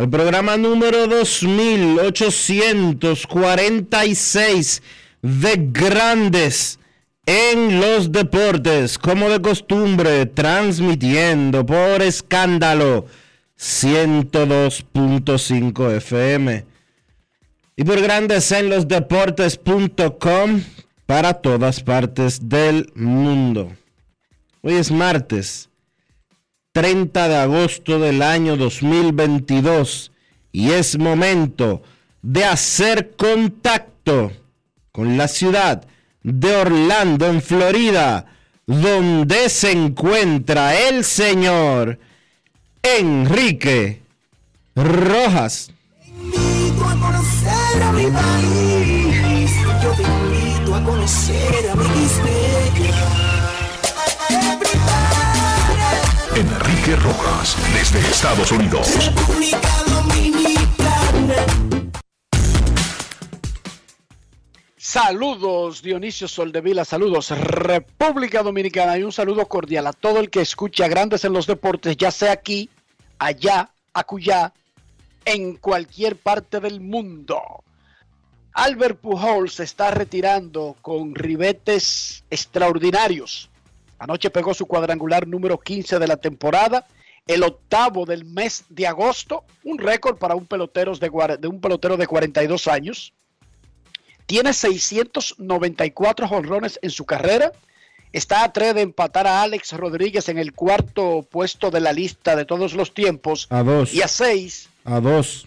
al programa número 2846 de Grandes en los Deportes, como de costumbre, transmitiendo por escándalo 102.5 FM y por Grandes en los Deportes.com para todas partes del mundo. Hoy es martes 30 de agosto del año 2022 y es momento de hacer contacto con la ciudad de Orlando, en Florida, donde se encuentra el señor Enrique Rojas. invito a conocer a mi país. Yo te invito a conocer a mi Rojas, desde Estados Unidos. Saludos Dionisio Soldevila, saludos República Dominicana y un saludo cordial a todo el que escucha Grandes en los Deportes, ya sea aquí, allá, acullá, en cualquier parte del mundo. Albert Pujols se está retirando con ribetes extraordinarios. Anoche pegó su cuadrangular número 15 de la temporada, el octavo del mes de agosto, un récord para un pelotero de, de un pelotero de 42 años. Tiene 694 jonrones en su carrera. Está a tres de empatar a Alex Rodríguez en el cuarto puesto de la lista de todos los tiempos. A dos. Y a seis, A dos.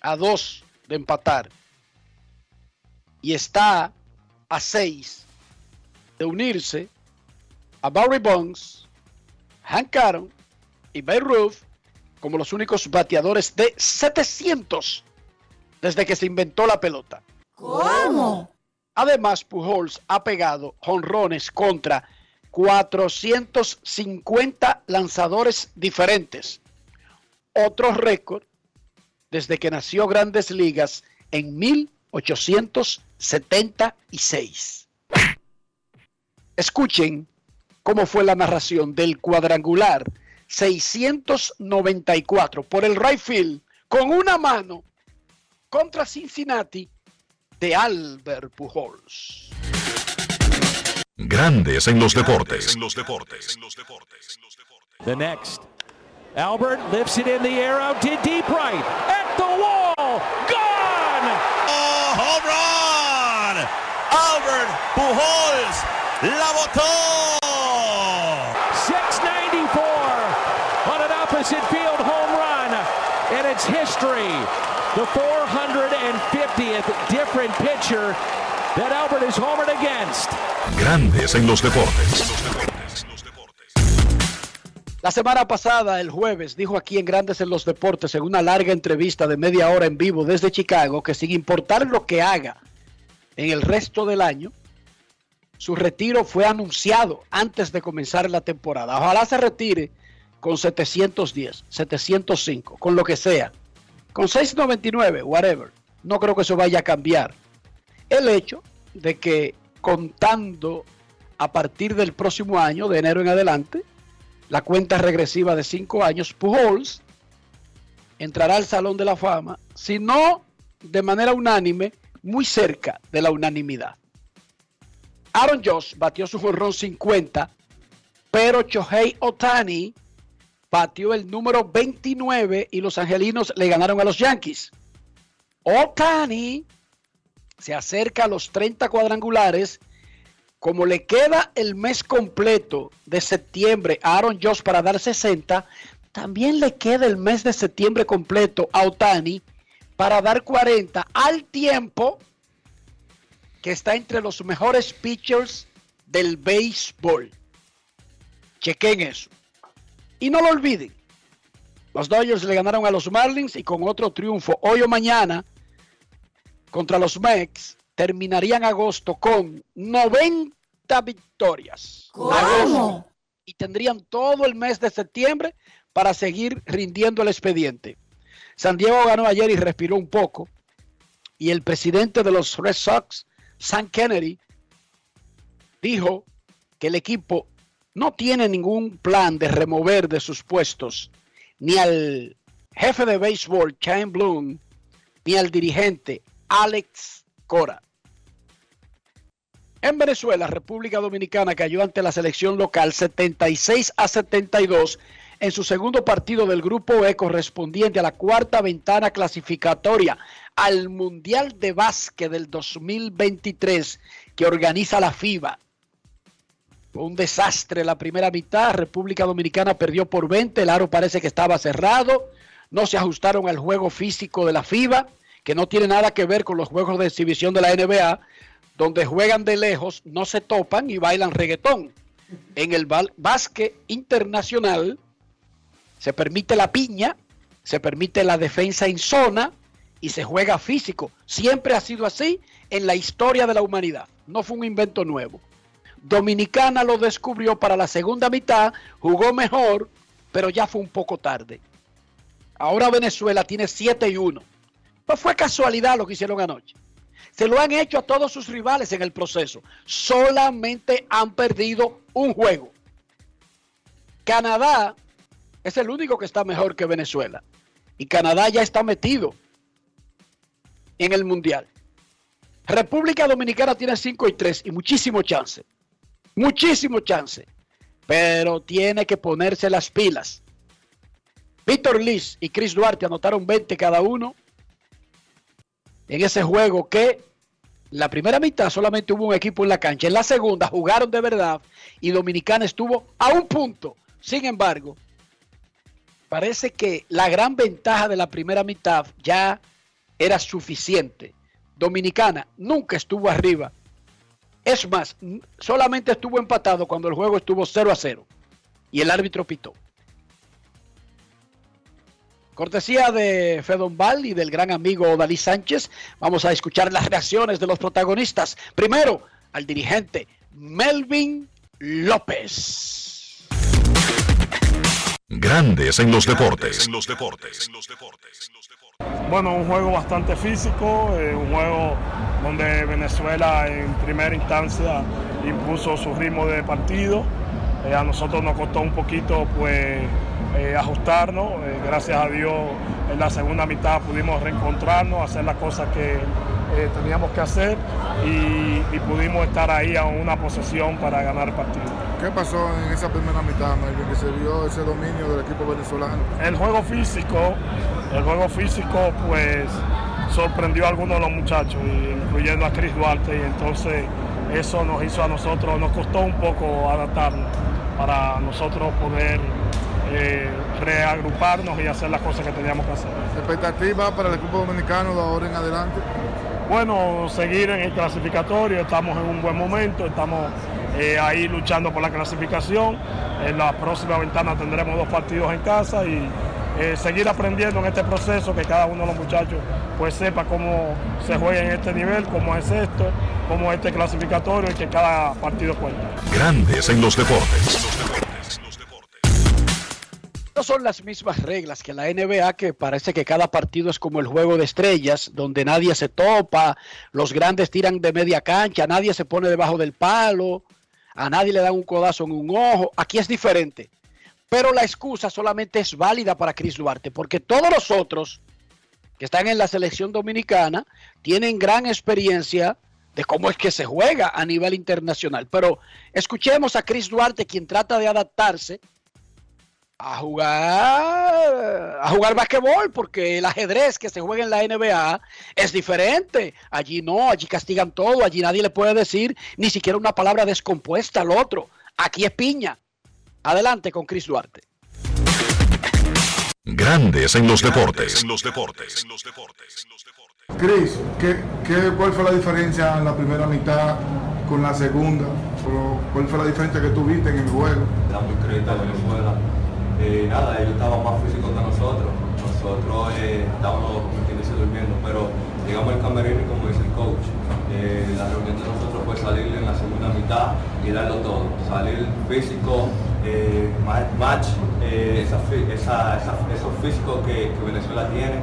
a dos de empatar. Y está a seis de unirse a Barry Bonds, Hank Aaron y Babe Ruth como los únicos bateadores de 700 desde que se inventó la pelota. ¿Cómo? Además, Pujols ha pegado jonrones contra 450 lanzadores diferentes. Otro récord desde que nació Grandes Ligas en 1876. Escuchen cómo fue la narración del cuadrangular 694 por el right field con una mano contra Cincinnati de Albert Pujols. Grandes en los Deportes. The next. Albert lifts it in the air out to deep right. At the wall. Gone! ¡Oh, home run! Albert Pujols la botó. Field home run. And it's history. The 450th different pitcher that Albert is homered against. Grandes en los Deportes. La semana pasada, el jueves, dijo aquí en Grandes en los Deportes, en una larga entrevista de media hora en vivo desde Chicago, que sin importar lo que haga en el resto del año, su retiro fue anunciado antes de comenzar la temporada. Ojalá se retire con 710, 705, con lo que sea. Con 699, whatever. No creo que eso vaya a cambiar. El hecho de que contando a partir del próximo año, de enero en adelante, la cuenta regresiva de 5 años, Pujols entrará al Salón de la Fama, si no de manera unánime, muy cerca de la unanimidad. Aaron Josh batió su jorrón 50, pero Chohei Otani batió el número 29 y los angelinos le ganaron a los Yankees. Otani se acerca a los 30 cuadrangulares. Como le queda el mes completo de septiembre a Aaron Josh para dar 60, también le queda el mes de septiembre completo a Otani para dar 40 al tiempo que está entre los mejores pitchers del béisbol. Chequen eso. Y no lo olviden. Los Dodgers le ganaron a los Marlins y con otro triunfo hoy o mañana contra los Mex terminarían agosto con 90 victorias. ¿Cómo? Y tendrían todo el mes de septiembre para seguir rindiendo el expediente. San Diego ganó ayer y respiró un poco. Y el presidente de los Red Sox, Sam Kennedy, dijo que el equipo no tiene ningún plan de remover de sus puestos ni al jefe de béisbol, Chaim Bloom, ni al dirigente, Alex Cora. En Venezuela, República Dominicana cayó ante la selección local 76 a 72 en su segundo partido del Grupo E correspondiente a la cuarta ventana clasificatoria al Mundial de Básquet del 2023 que organiza la FIBA. Fue un desastre la primera mitad. República Dominicana perdió por 20. El aro parece que estaba cerrado. No se ajustaron al juego físico de la FIBA, que no tiene nada que ver con los juegos de exhibición de la NBA, donde juegan de lejos, no se topan y bailan reggaetón. En el básquet internacional se permite la piña, se permite la defensa en zona y se juega físico. Siempre ha sido así en la historia de la humanidad. No fue un invento nuevo. Dominicana lo descubrió para la segunda mitad, jugó mejor, pero ya fue un poco tarde. Ahora Venezuela tiene 7 y 1. No fue casualidad lo que hicieron anoche. Se lo han hecho a todos sus rivales en el proceso. Solamente han perdido un juego. Canadá es el único que está mejor que Venezuela. Y Canadá ya está metido en el Mundial. República Dominicana tiene 5 y 3 y muchísimo chance. Muchísimo chance. Pero tiene que ponerse las pilas. Víctor Liz y Chris Duarte anotaron 20 cada uno en ese juego que la primera mitad solamente hubo un equipo en la cancha. En la segunda jugaron de verdad y Dominicana estuvo a un punto. Sin embargo, parece que la gran ventaja de la primera mitad ya era suficiente. Dominicana nunca estuvo arriba. Es más, solamente estuvo empatado cuando el juego estuvo 0 a 0 y el árbitro pitó. Cortesía de Fedon Val y del gran amigo Dalí Sánchez, vamos a escuchar las reacciones de los protagonistas. Primero, al dirigente Melvin López. Grandes en los deportes. Bueno, un juego bastante físico, eh, un juego donde Venezuela en primera instancia impuso su ritmo de partido. Eh, a nosotros nos costó un poquito pues eh, ajustarnos. gracias a Dios en la segunda mitad pudimos reencontrarnos, hacer las cosas que teníamos que hacer y, y pudimos estar ahí a una posesión para ganar el partido. ¿Qué pasó en esa primera mitad, Melvin, que se vio ese dominio del equipo venezolano? El juego físico, el juego físico, pues sorprendió a algunos de los muchachos, incluyendo a Chris Duarte, y entonces eso nos hizo a nosotros, nos costó un poco adaptarnos para nosotros poder eh, reagruparnos y hacer las cosas que teníamos que hacer. ¿Expectativa para el equipo dominicano de ahora en adelante? Bueno, seguir en el clasificatorio, estamos en un buen momento, estamos eh, ahí luchando por la clasificación. En la próxima ventana tendremos dos partidos en casa y eh, seguir aprendiendo en este proceso, que cada uno de los muchachos pues sepa cómo se juega en este nivel, cómo es esto, cómo es este clasificatorio y que cada partido cuenta. Grandes en los deportes. Estas son las mismas reglas que la NBA, que parece que cada partido es como el juego de estrellas, donde nadie se topa, los grandes tiran de media cancha, nadie se pone debajo del palo, a nadie le dan un codazo en un ojo. Aquí es diferente. Pero la excusa solamente es válida para Chris Duarte, porque todos los otros que están en la selección dominicana tienen gran experiencia de cómo es que se juega a nivel internacional. Pero escuchemos a Chris Duarte, quien trata de adaptarse a jugar a jugar basquetbol porque el ajedrez que se juega en la NBA es diferente. Allí no, allí castigan todo, allí nadie le puede decir ni siquiera una palabra descompuesta al otro. Aquí es piña. Adelante con Chris Duarte. Grandes en los deportes. En los deportes. Chris, ¿qué, qué, cuál fue la diferencia en la primera mitad con la segunda? ¿Cuál fue la diferencia que tuviste en el juego? Damos crédito a Venezuela. Eh, nada, ellos estaban más físicos que nosotros. Nosotros eh, estábamos, como durmiendo, pero llegamos al camerino y como dice el coach, eh, la reunión de nosotros fue salir en la segunda mitad y darlo todo. Salir físico, eh, match, eh, esa, esos físicos que, Venezuela tiene.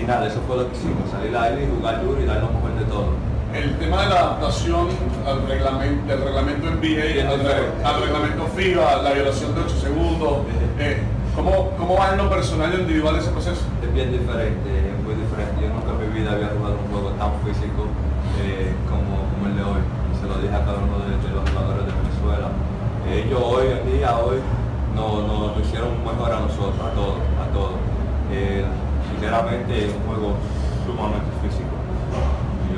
Y nada, eso fue lo que hicimos, salir al aire y jugar duro y dar lo mejor de todo. El tema de la adaptación al reglamento, del reglamento NBA, al, al, reglamento FIBA, la violación de 8 segundos, eh, ¿cómo, ¿cómo va en lo personal ese proceso? Es bien diferente, es muy diferente. Yo nunca en mi vida había jugado un juego tan físico eh, como, como, el de hoy. Se lo dije a cada uno de, los jugadores de Venezuela. Ellos hoy en día, hoy, nos no, no hicieron mejor a nosotros, a todos, a todos. Eh, sinceramente es un juego sumamente físico.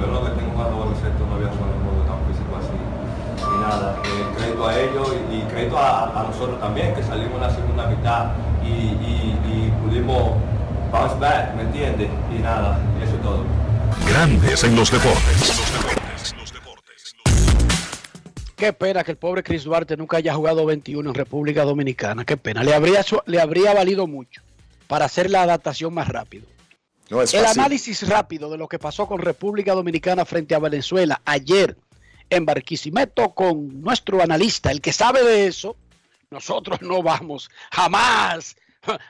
Yo lo que tengo jugando baloncesto no había jugado un juego tan físico así. Y nada, eh, crédito a ellos y, y crédito a, a, nosotros también, que salimos en la segunda mitad y, y, y pudimos bounce back, ¿me entiendes? Y nada, eso es todo. Grandes en los deportes. Qué pena que el pobre Chris Duarte nunca haya jugado 21 en República Dominicana. Qué pena. Le habría, le habría valido mucho para hacer la adaptación más rápido. No es el análisis rápido de lo que pasó con República Dominicana frente a Venezuela ayer en Barquisimeto con nuestro analista, el que sabe de eso. Nosotros no vamos, jamás,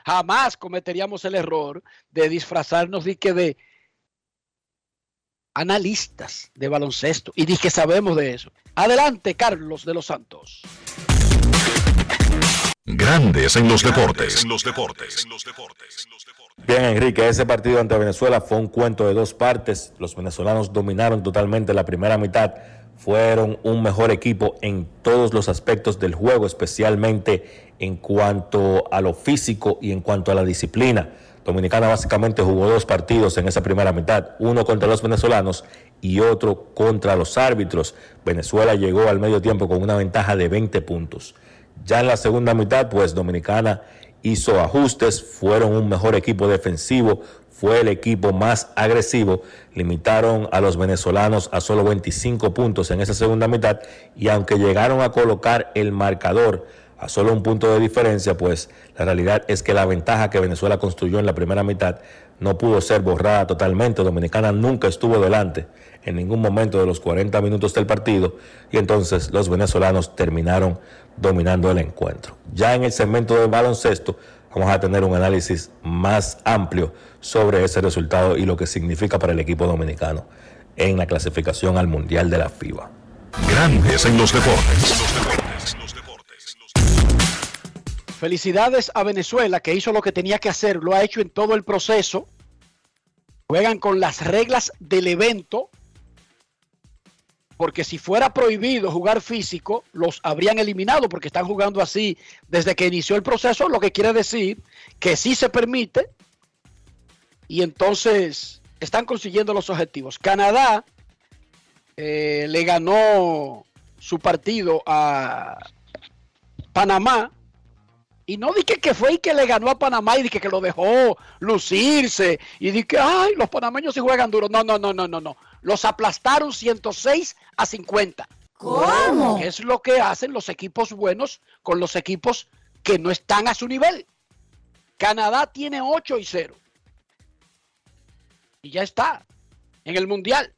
jamás cometeríamos el error de disfrazarnos de que de analistas de baloncesto y que sabemos de eso. Adelante, Carlos de los Santos. Grandes en los deportes. En los deportes. Bien, Enrique, ese partido ante Venezuela fue un cuento de dos partes. Los venezolanos dominaron totalmente la primera mitad. Fueron un mejor equipo en todos los aspectos del juego, especialmente en cuanto a lo físico y en cuanto a la disciplina. Dominicana básicamente jugó dos partidos en esa primera mitad, uno contra los venezolanos y otro contra los árbitros. Venezuela llegó al medio tiempo con una ventaja de 20 puntos. Ya en la segunda mitad, pues Dominicana hizo ajustes, fueron un mejor equipo defensivo, fue el equipo más agresivo, limitaron a los venezolanos a solo 25 puntos en esa segunda mitad y aunque llegaron a colocar el marcador a solo un punto de diferencia, pues la realidad es que la ventaja que Venezuela construyó en la primera mitad no pudo ser borrada totalmente. Dominicana nunca estuvo delante en ningún momento de los 40 minutos del partido y entonces los venezolanos terminaron dominando el encuentro. Ya en el segmento de baloncesto vamos a tener un análisis más amplio sobre ese resultado y lo que significa para el equipo dominicano en la clasificación al Mundial de la FIBA. Grandes en los deportes. Felicidades a Venezuela que hizo lo que tenía que hacer, lo ha hecho en todo el proceso. Juegan con las reglas del evento, porque si fuera prohibido jugar físico, los habrían eliminado porque están jugando así desde que inició el proceso, lo que quiere decir que sí se permite y entonces están consiguiendo los objetivos. Canadá eh, le ganó su partido a Panamá y no dije que fue y que le ganó a Panamá y dije que lo dejó lucirse. Y dije, ay, los panameños se juegan duro. No, no, no, no, no, no. Los aplastaron 106 a 50. ¿Cómo? Es lo que hacen los equipos buenos con los equipos que no están a su nivel. Canadá tiene 8 y 0. Y ya está. En el Mundial.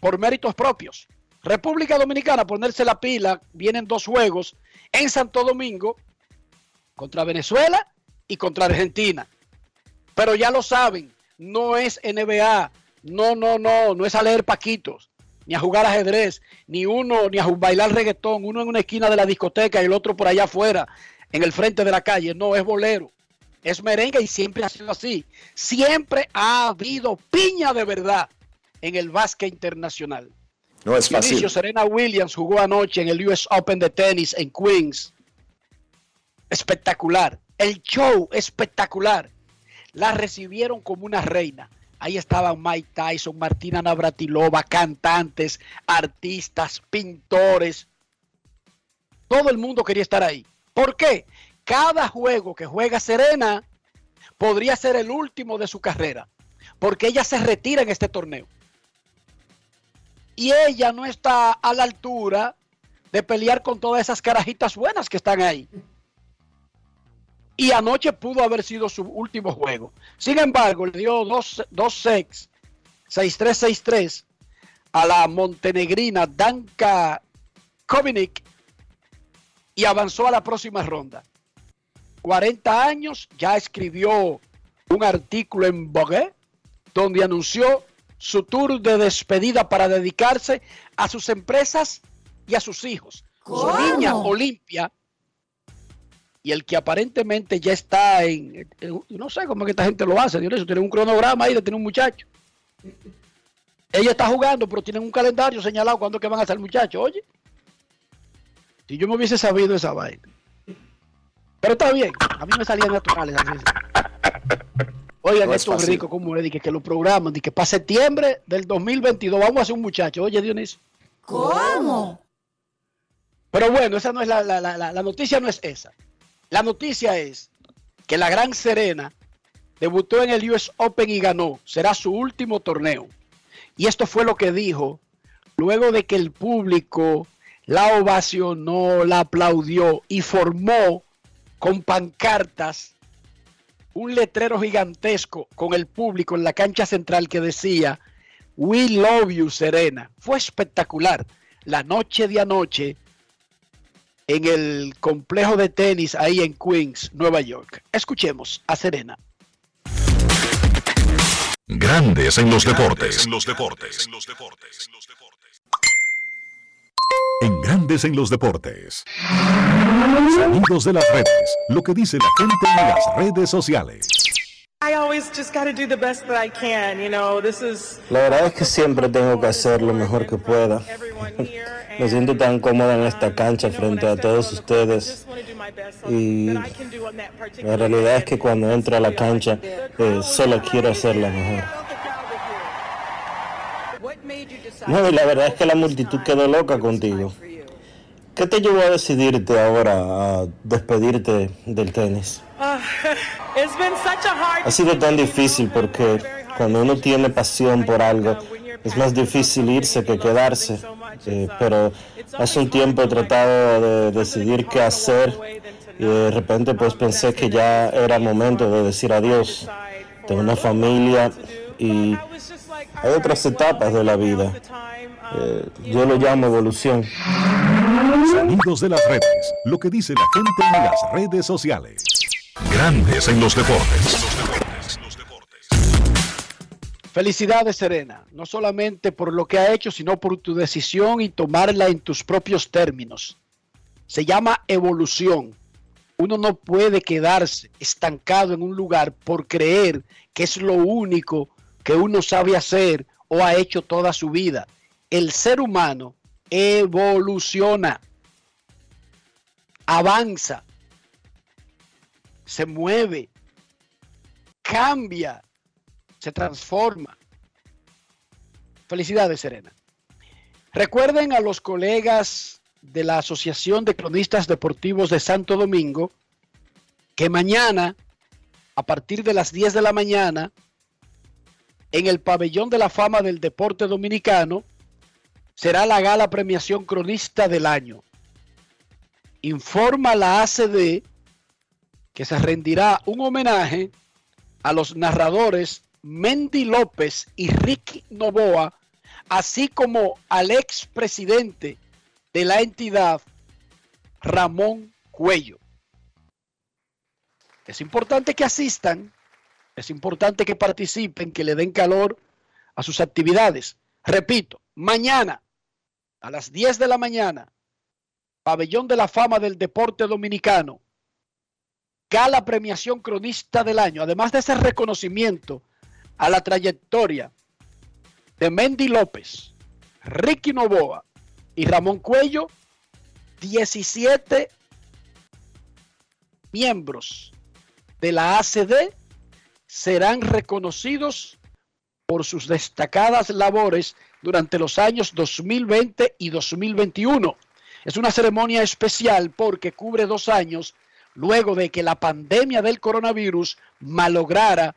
Por méritos propios. República Dominicana, ponerse la pila. Vienen dos juegos en Santo Domingo contra Venezuela y contra Argentina. Pero ya lo saben, no es NBA, no, no, no, no es a leer paquitos, ni a jugar ajedrez, ni uno, ni a bailar reggaetón, uno en una esquina de la discoteca y el otro por allá afuera, en el frente de la calle. No, es bolero, es merengue y siempre ha sido así. Siempre ha habido piña de verdad en el básquet internacional. No es fácil. Serena Williams jugó anoche en el US Open de tenis en Queens. Espectacular. El show espectacular. La recibieron como una reina. Ahí estaban Mike Tyson, Martina Navratilova, cantantes, artistas, pintores. Todo el mundo quería estar ahí. ¿Por qué? Cada juego que juega Serena podría ser el último de su carrera, porque ella se retira en este torneo. Y ella no está a la altura de pelear con todas esas carajitas buenas que están ahí. Y anoche pudo haber sido su último juego. Sin embargo, le dio dos, dos sets, 6-3, 6-3, a la montenegrina Danka Kovinic y avanzó a la próxima ronda. 40 años, ya escribió un artículo en Vogue donde anunció su tour de despedida para dedicarse a sus empresas y a sus hijos. Su niña Olimpia y el que aparentemente ya está en, en- no sé cómo es que esta gente lo hace, Dionisio, tiene un cronograma ahí de tener un muchacho. Ella está jugando, pero tienen un calendario señalado cuándo que van a ser muchachos, oye. Si yo me hubiese sabido esa vaina. Pero está bien, a mí me salían naturales. así es. Oigan, No es esto es rico, como es, de que, que lo programan, de que para septiembre del 2022 vamos a hacer un muchacho. Oye, Dionisio. ¿Cómo? Pero bueno, esa no es la, la- la- la- la noticia no es esa. La noticia es que la Gran Serena debutó en el US Open y ganó. Será su último torneo. Y esto fue lo que dijo luego de que el público la ovacionó, la aplaudió y formó con pancartas un letrero gigantesco con el público en la cancha central que decía We love you, Serena. Fue espectacular. La noche de anoche en el complejo de tenis ahí en Queens, Nueva York. Escuchemos a Serena. Grandes en los deportes. En los deportes. En Grandes en los deportes. Sonidos de las redes. Lo que dice la gente en las redes sociales. La verdad es que siempre tengo que hacer lo mejor que pueda. Me siento tan cómoda en esta cancha frente a todos ustedes. Y la realidad es que cuando entro a la cancha eh, solo quiero hacer lo mejor. No, y la verdad es que la multitud quedó loca contigo. ¿Qué te llevó a decidirte ahora a despedirte del tenis? it's been such a hard Ha sido tan difícil porque cuando uno tiene pasión por algo es más difícil irse que quedarse. Eh, pero hace un tiempo he tratado de decidir qué hacer y de repente pues pensé que ya era momento de decir adiós. Tengo una familia y hay otras etapas de la vida. Eh, yo lo llamo evolución. Sonidos de las redes. Lo que dice la gente en las redes sociales. Grandes en los deportes. Felicidades, Serena, no solamente por lo que ha hecho, sino por tu decisión y tomarla en tus propios términos. Se llama evolución. Uno no puede quedarse estancado en un lugar por creer que es lo único que uno sabe hacer o ha hecho toda su vida. El ser humano evoluciona, avanza, se mueve, cambia, se transforma. Felicidades, Serena. Recuerden a los colegas de la Asociación de Cronistas Deportivos de Santo Domingo que mañana, a partir de las 10 de la mañana, en el pabellón de la fama del deporte dominicano, será la gala premiación cronista del año. Informa la ACD que se rendirá un homenaje a los narradores Mendy López y Ricky Novoa, así como al expresidente de la entidad, Ramón Cuello. Es importante que asistan, es importante que participen, que le den calor a sus actividades. Repito, mañana a las 10 de la mañana, Pabellón de la Fama del Deporte Dominicano, gala premiación cronista del año, además de ese reconocimiento a la trayectoria de Mendy López, Ricky Novoa y Ramón Cuello, 17 miembros de la ACD serán reconocidos por sus destacadas labores durante los años 2020 y 2021. Es una ceremonia especial porque cubre dos años luego de que la pandemia del coronavirus malograra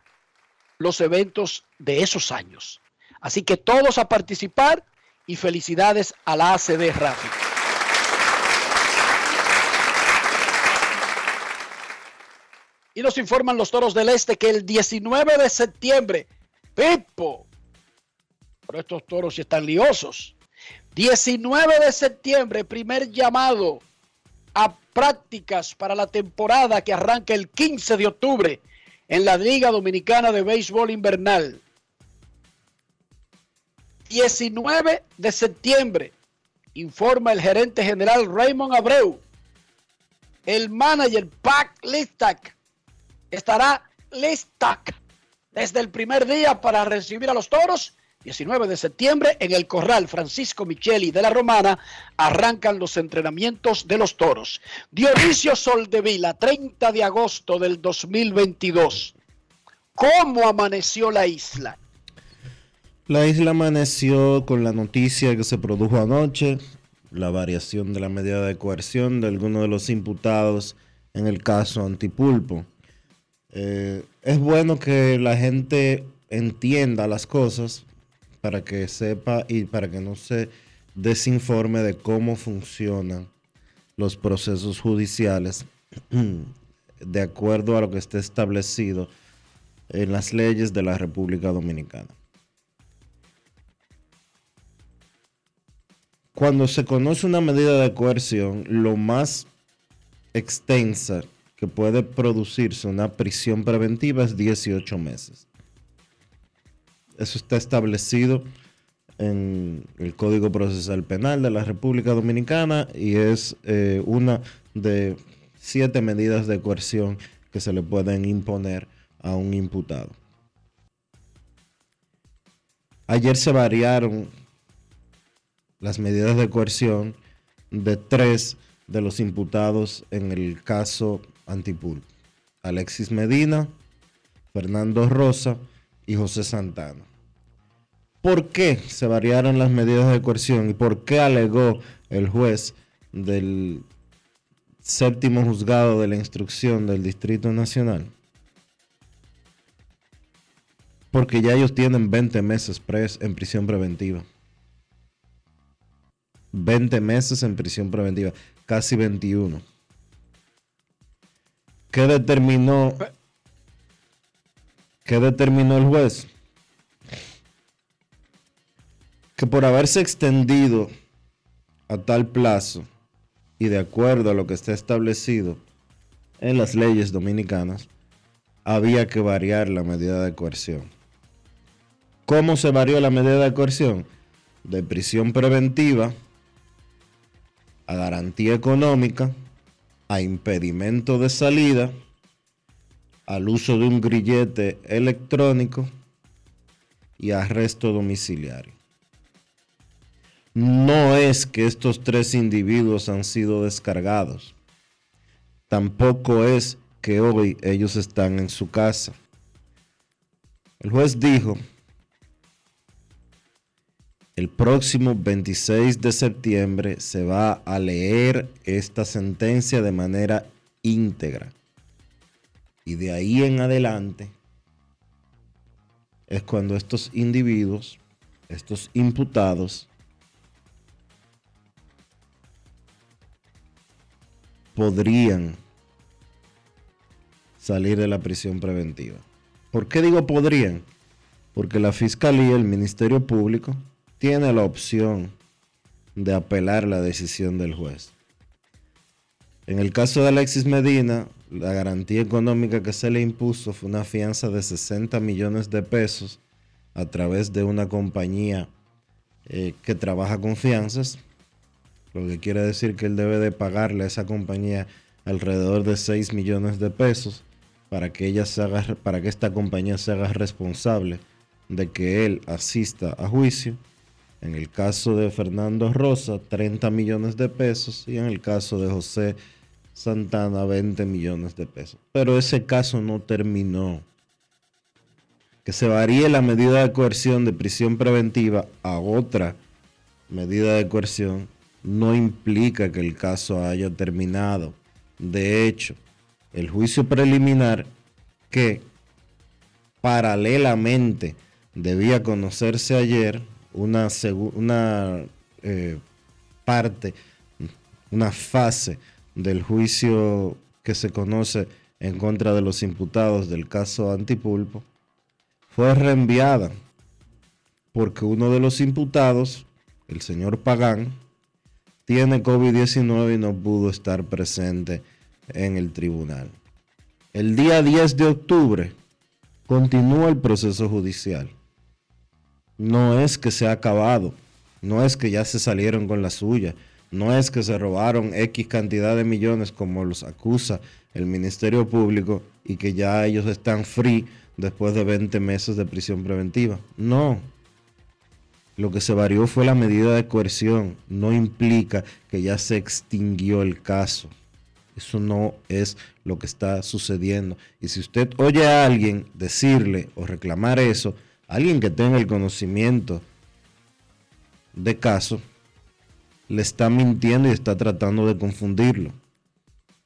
los eventos de esos años. Así que todos a participar y felicidades a la ACD Radio. Y nos informan los toros del este que el 19 de septiembre, Pipo, pero estos toros sí están liosos. 19 de septiembre, primer llamado a prácticas para la temporada que arranca el 15 de octubre en la Liga Dominicana de Béisbol Invernal. 19 de septiembre, informa el gerente general Raymond Abreu. El manager Pac Listak estará Listak desde el primer día para recibir a los toros 19 de septiembre, en el Corral Francisco Micheli de la Romana, arrancan los entrenamientos de los toros. Dionisio Soldevila, 30 de agosto del 2022. ¿Cómo amaneció la isla? La isla amaneció con la noticia que se produjo anoche, la variación de la medida de coerción de algunos de los imputados en el caso Antipulpo. Eh, es bueno que la gente entienda las cosas para que sepa y para que no se desinforme de cómo funcionan los procesos judiciales de acuerdo a lo que esté establecido en las leyes de la República Dominicana. Cuando se conoce una medida de coerción, lo más extensa que puede producirse una prisión preventiva es 18 meses. Eso está establecido en el Código Procesal Penal de la República Dominicana y es eh, una de siete medidas de coerción que se le pueden imponer a un imputado. Ayer se variaron las medidas de coerción de tres de los imputados en el caso Antipul. Alexis Medina, Fernando Rosa y José Santana. ¿Por qué se variaron las medidas de coerción y por qué alegó el juez del séptimo juzgado de la instrucción del Distrito Nacional? Porque ya ellos tienen 20 meses pres en prisión preventiva. 20 meses en prisión preventiva, casi 21. ¿Qué determinó ¿Qué determinó el juez? Que por haberse extendido a tal plazo y de acuerdo a lo que está establecido en las leyes dominicanas, había que variar la medida de coerción. ¿Cómo se varió la medida de coerción? De prisión preventiva a garantía económica, a impedimento de salida, al uso de un grillete electrónico y arresto domiciliario. No es que estos tres individuos han sido descargados. Tampoco es que hoy ellos están en su casa. El juez dijo, el próximo 26 de septiembre se va a leer esta sentencia de manera íntegra. Y de ahí en adelante es cuando estos individuos, estos imputados, podrían salir de la prisión preventiva. ¿Por qué digo podrían? Porque la Fiscalía, el Ministerio Público, tiene la opción de apelar la decisión del juez. En el caso de Alexis Medina, la garantía económica que se le impuso fue una fianza de 60 millones de pesos a través de una compañía eh, que trabaja con fianzas, lo que quiere decir que él debe de pagarle a esa compañía alrededor de 6 millones de pesos para que, ella se haga, para que esta compañía se haga responsable de que él asista a juicio. En el caso de Fernando Rosa, 30 millones de pesos y en el caso de José Santana, 20 millones de pesos. Pero ese caso no terminó. Que se varíe la medida de coerción de prisión preventiva a otra medida de coerción no implica que el caso haya terminado. De hecho, el juicio preliminar que paralelamente debía conocerse ayer, una, una eh, parte, una fase del juicio que se conoce en contra de los imputados del caso Antipulpo, fue reenviada porque uno de los imputados, el señor Pagán, tiene COVID-19 y no pudo estar presente en el tribunal. El día 10 de octubre continúa el proceso judicial. No es que se ha acabado, no es que ya se salieron con la suya, no es que se robaron X cantidad de millones como los acusa el Ministerio Público y que ya ellos están free después de 20 meses de prisión preventiva. No. Lo que se varió fue la medida de coerción. No implica que ya se extinguió el caso. Eso no es lo que está sucediendo. Y si usted oye a alguien decirle o reclamar eso, alguien que tenga el conocimiento de caso, le está mintiendo y está tratando de confundirlo.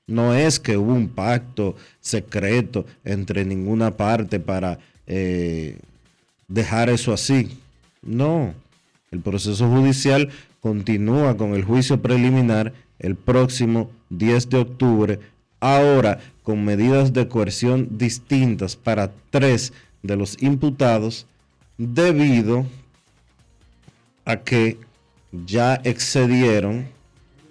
No es que hubo un pacto secreto entre ninguna parte para eh, dejar eso así. No, el proceso judicial continúa con el juicio preliminar el próximo 10 de octubre, ahora con medidas de coerción distintas para tres de los imputados debido a que ya excedieron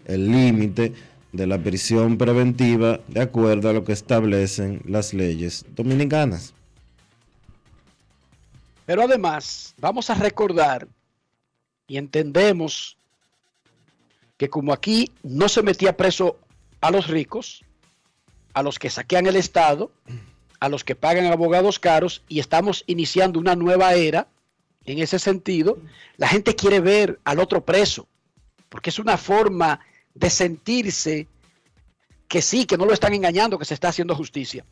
el límite de la prisión preventiva de acuerdo a lo que establecen las leyes dominicanas. Pero además, vamos a recordar y entendemos que como aquí no se metía preso a los ricos, a los que saquean el Estado, a los que pagan abogados caros y estamos iniciando una nueva era en ese sentido, la gente quiere ver al otro preso, porque es una forma de sentirse que sí, que no lo están engañando, que se está haciendo justicia.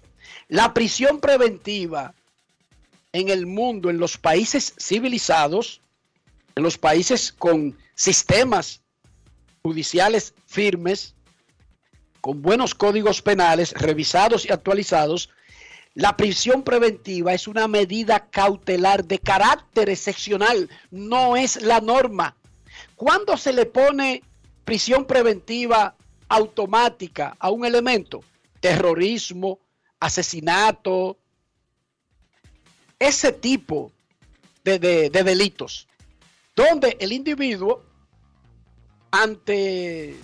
La prisión preventiva en el mundo, en los países civilizados, en los países con sistemas judiciales firmes, con buenos códigos penales revisados y actualizados, la prisión preventiva es una medida cautelar de carácter excepcional, no es la norma. ¿Cuándo se le pone prisión preventiva automática a un elemento? Terrorismo, asesinato, ese tipo de, de delitos, donde el individuo ante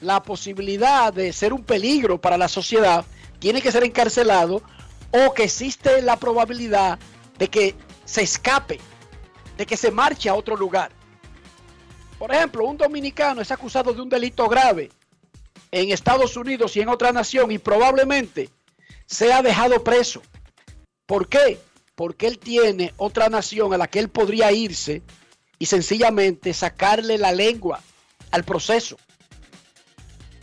la posibilidad de ser un peligro para la sociedad, tiene que ser encarcelado o que existe la probabilidad de que se escape, de que se marche a otro lugar. Por ejemplo, un dominicano es acusado de un delito grave en Estados Unidos y en otra nación y probablemente sea dejado preso. ¿Por qué? Porque él tiene otra nación a la que él podría irse y sencillamente sacarle la lengua al proceso.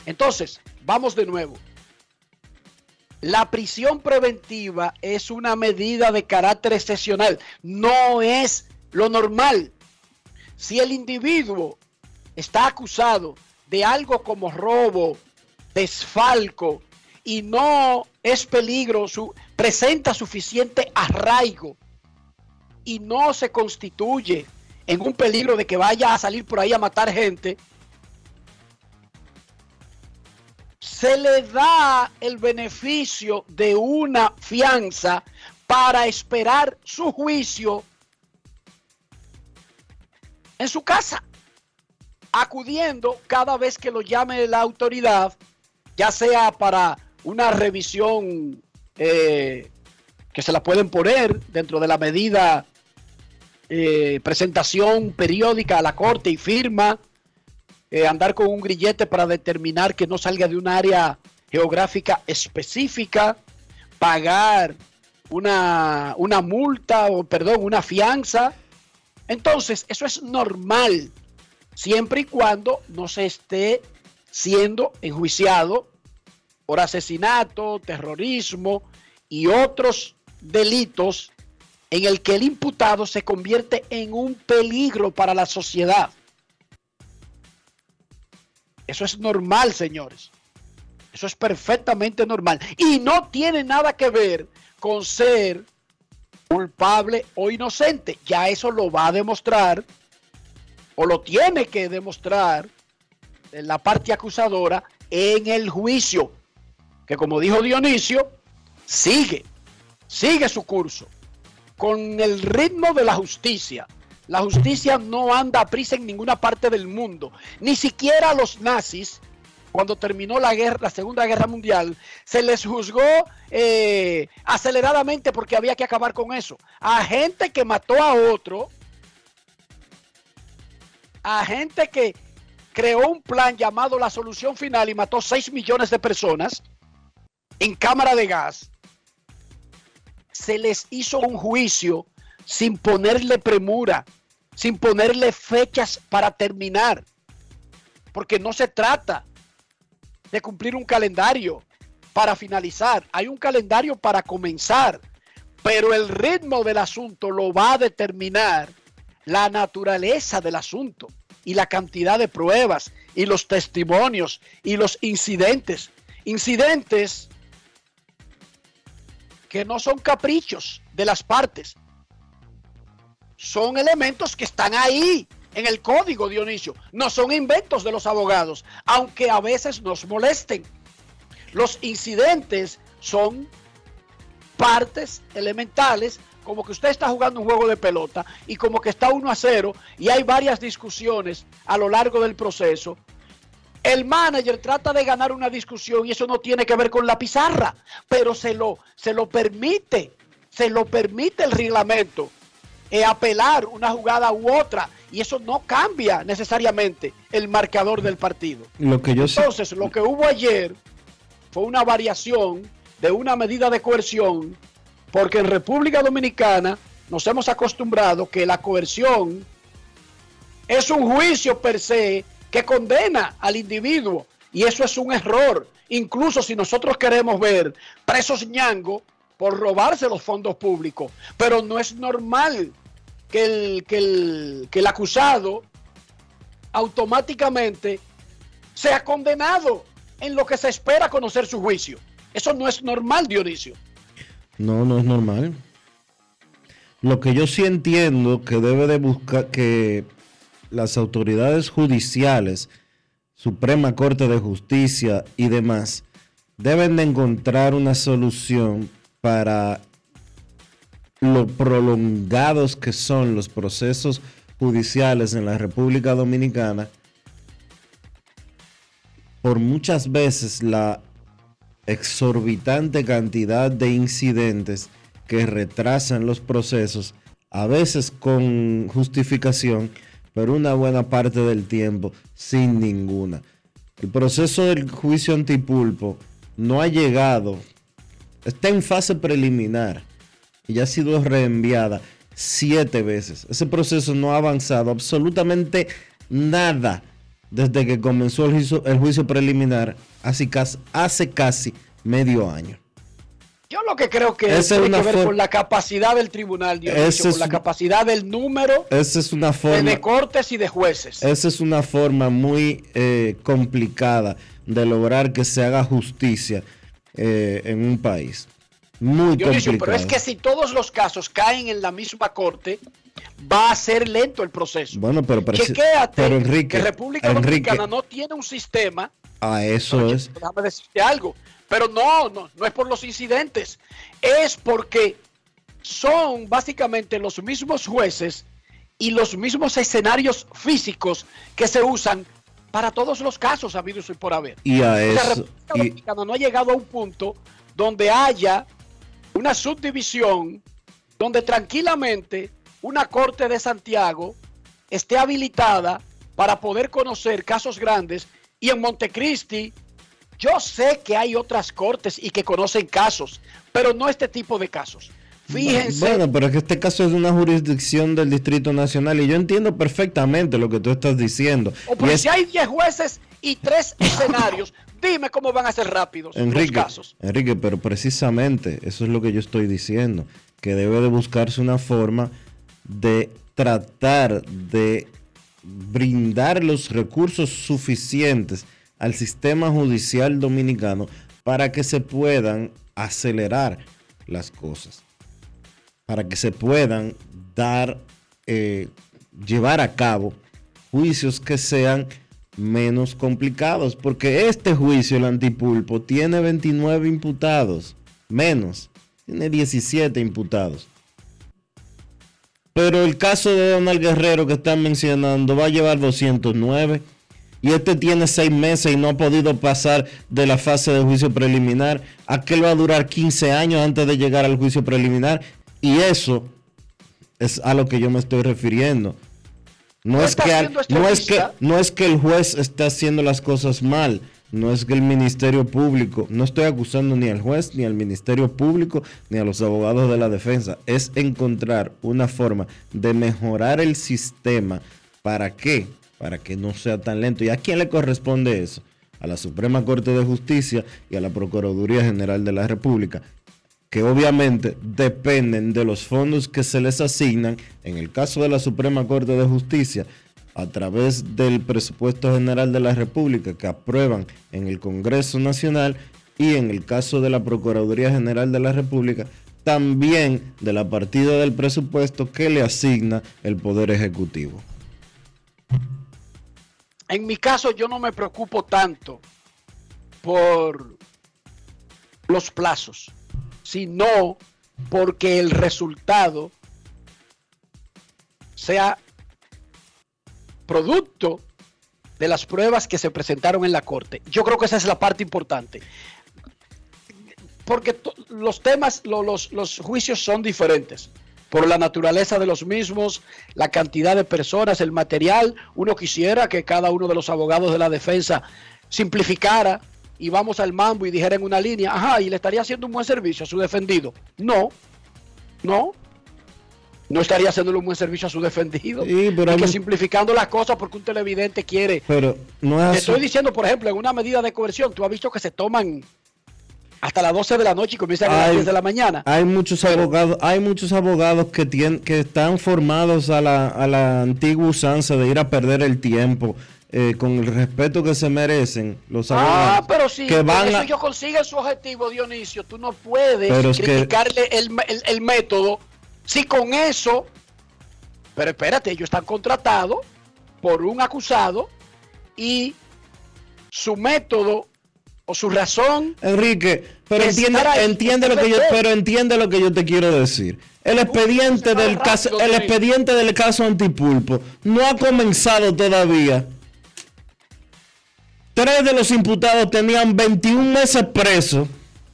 Entonces, vamos de nuevo. La prisión preventiva es una medida de carácter excepcional, no es lo normal. Si el individuo está acusado de algo como robo, desfalco y no es peligro, presenta suficiente arraigo y no se constituye en un peligro de que vaya a salir por ahí a matar gente, se le da el beneficio de una fianza para esperar su juicio en su casa, acudiendo cada vez que lo llame la autoridad, ya sea para una revisión eh, que se la pueden poner dentro de la medida eh, presentación periódica a la corte y firma, eh, andar con un grillete para determinar que no salga de un área geográfica específica, pagar una, una multa o perdón, una fianza. Entonces, eso es normal, siempre y cuando no se esté siendo enjuiciado por asesinato, terrorismo y otros delitos en el que el imputado se convierte en un peligro para la sociedad. Eso es normal, señores. Eso es perfectamente normal. Y no tiene nada que ver con ser culpable o inocente. Ya eso lo va a demostrar o lo tiene que demostrar la parte acusadora en el juicio, que como dijo Dionisio, sigue, sigue su curso con el ritmo de la justicia. La justicia no anda a prisa en ninguna parte del mundo. Ni siquiera a los nazis, cuando terminó la guerra, la Segunda Guerra Mundial, se les juzgó eh, aceleradamente porque había que acabar con eso. A gente que mató a otro, a gente que creó un plan llamado la solución final y mató 6 millones de personas en cámara de gas se les hizo un juicio sin ponerle premura, sin ponerle fechas para terminar, porque no se trata de cumplir un calendario para finalizar, hay un calendario para comenzar, pero el ritmo del asunto lo va a determinar la naturaleza del asunto y la cantidad de pruebas y los testimonios y los incidentes. Incidentes que no son caprichos de las partes. Son elementos que están ahí en el código, Dionisio. No son inventos de los abogados, aunque a veces nos molesten. Los incidentes son partes elementales, como que usted está jugando un juego de pelota y como que está 1 a 0 y hay varias discusiones a lo largo del proceso el manager trata de ganar una discusión y eso no tiene que ver con la pizarra, pero se lo, se lo permite, se lo permite el reglamento eh, apelar una jugada u otra y eso no cambia necesariamente el marcador del partido. Lo que yo Entonces, lo que hubo ayer fue una variación de una medida de coerción porque en República Dominicana nos hemos acostumbrado que la coerción es un juicio per se que condena al individuo. Y eso es un error. Incluso si nosotros queremos ver presos ñango por robarse los fondos públicos. Pero no es normal que el, que el, que el acusado automáticamente sea condenado en lo que se espera conocer su juicio. Eso no es normal, Dionisio. No, no es normal. Lo que yo sí entiendo que debe de buscar, que las autoridades judiciales, Suprema Corte de Justicia y demás, deben de encontrar una solución para lo prolongados que son los procesos judiciales en la República Dominicana, por muchas veces la exorbitante cantidad de incidentes que retrasan los procesos, a veces con justificación, pero una buena parte del tiempo sin ninguna. El proceso del juicio antipulpo no ha llegado, está en fase preliminar y ya ha sido reenviada siete veces. Ese proceso no ha avanzado absolutamente nada desde que comenzó el juicio, el juicio preliminar hace hace casi medio año. Yo lo que creo que tiene que ver con la capacidad del tribunal, Dionisio, con la capacidad del número esa es una forma, de cortes y de jueces. Esa es una forma muy eh, complicada de lograr que se haga justicia eh, en un país. Muy Dionisio, Pero es que si todos los casos caen en la misma corte, va a ser lento el proceso. Bueno, pero, pero Enrique, que República Dominicana no tiene un sistema. A eso es. Déjame decirte algo pero no, no, no es por los incidentes, es porque son básicamente los mismos jueces y los mismos escenarios físicos que se usan para todos los casos habidos y por haber. Y a O sea, eso. República y- Dominicana no ha llegado a un punto donde haya una subdivisión donde tranquilamente una corte de Santiago esté habilitada para poder conocer casos grandes y en Montecristi yo sé que hay otras cortes y que conocen casos, pero no este tipo de casos. Fíjense, Bueno, pero es que este caso es de una jurisdicción del Distrito Nacional y yo entiendo perfectamente lo que tú estás diciendo. o por es- si hay 10 jueces y 3 escenarios, dime cómo van a ser rápidos Enrique, los casos. Enrique, pero precisamente eso es lo que yo estoy diciendo, que debe de buscarse una forma de tratar de brindar los recursos suficientes al sistema judicial dominicano para que se puedan acelerar las cosas, para que se puedan dar, eh, llevar a cabo juicios que sean menos complicados, porque este juicio, el antipulpo, tiene 29 imputados, menos, tiene 17 imputados. Pero el caso de Donald Guerrero que están mencionando va a llevar 209 y este tiene seis meses y no ha podido pasar de la fase de juicio preliminar. Aquel va a durar 15 años antes de llegar al juicio preliminar y eso es a lo que yo me estoy refiriendo. No, No es que, al- no, es que, no es que el juez esté haciendo las cosas mal, no es que el Ministerio Público, no estoy acusando ni al juez, ni al Ministerio Público, ni a los abogados de la defensa, es encontrar una forma de mejorar el sistema. ¿Para qué? Para que no sea tan lento. ¿Y a quién le corresponde eso? A la Suprema Corte de Justicia y a la Procuraduría General de la República que obviamente dependen de los fondos que se les asignan, en el caso de la Suprema Corte de Justicia, a través del presupuesto general de la República que aprueban en el Congreso Nacional y en el caso de la Procuraduría General de la República, también de la partida del presupuesto que le asigna el Poder Ejecutivo. En mi caso yo no me preocupo tanto por los plazos, sino porque el resultado sea producto de las pruebas que se presentaron en la corte. Yo creo que esa es la parte importante. Porque los temas, lo- los, los juicios son diferentes. Por la naturaleza de los mismos, la cantidad de personas, el material. Uno quisiera que cada uno de los abogados de la defensa simplificara y vamos al mambo y dijera en una línea, ajá, y le estaría haciendo un buen servicio a su defendido. No, no. No estaría haciéndole un buen servicio a su defendido. Sí, pero Y que simplificando las cosas porque un televidente quiere Pero no es te estoy diciendo, por ejemplo, en una medida de coerción, tú has visto que se toman hasta las 12 de la noche y comienzan a las Hay- 10 de la mañana. Hay muchos abogados, hay muchos abogados que tienen, que están formados a la, a la antigua usanza de ir a perder el tiempo eh, con el respeto que se merecen los abogados. Ah, pero si que van eso a- ellos consiguen su objetivo, Dionisio, tú no puedes Pero que- criticarle el, el- el método si con eso, pero espérate, ellos están contratados por un acusado y su método o su razón Enrique, pero entiende, ahí, entiende lo que yo, pero entiende lo que yo te quiero decir. El expediente del caso, el expediente del caso Antipulpo no ha comenzado todavía. Tres de los imputados tenían 21 meses presos,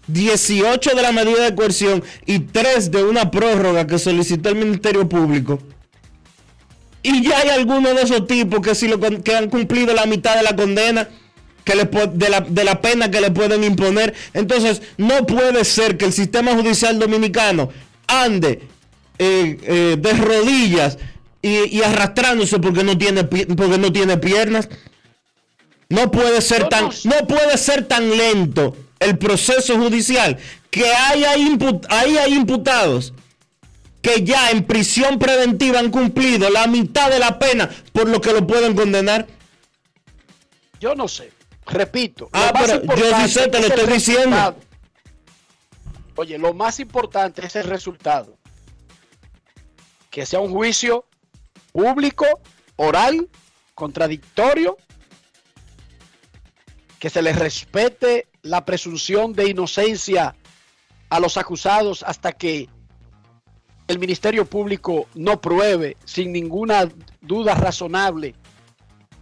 18 de la medida de coerción y 3 de una prórroga que solicitó el Ministerio Público. Y ya hay algunos de esos tipos que, si lo, que han cumplido la mitad de la condena, que le, de, la, de la pena que le pueden imponer. Entonces, no puede ser que el sistema judicial dominicano ande eh, eh, de rodillas y, y arrastrándose porque no tiene porque no tiene piernas. No puede ser tan no puede ser tan lento el proceso judicial que haya, imput- ahí hay imputados que ya en prisión preventiva han cumplido la mitad de la pena por lo que lo pueden condenar. Yo no sé. Repito. Ah, pero yo sí sé, te lo es estoy diciendo. resultado. Oye, lo más importante es el resultado. Que sea un juicio público, oral, contradictorio, que se les respete la presunción de inocencia a los acusados hasta que el Ministerio Público no pruebe sin ninguna duda razonable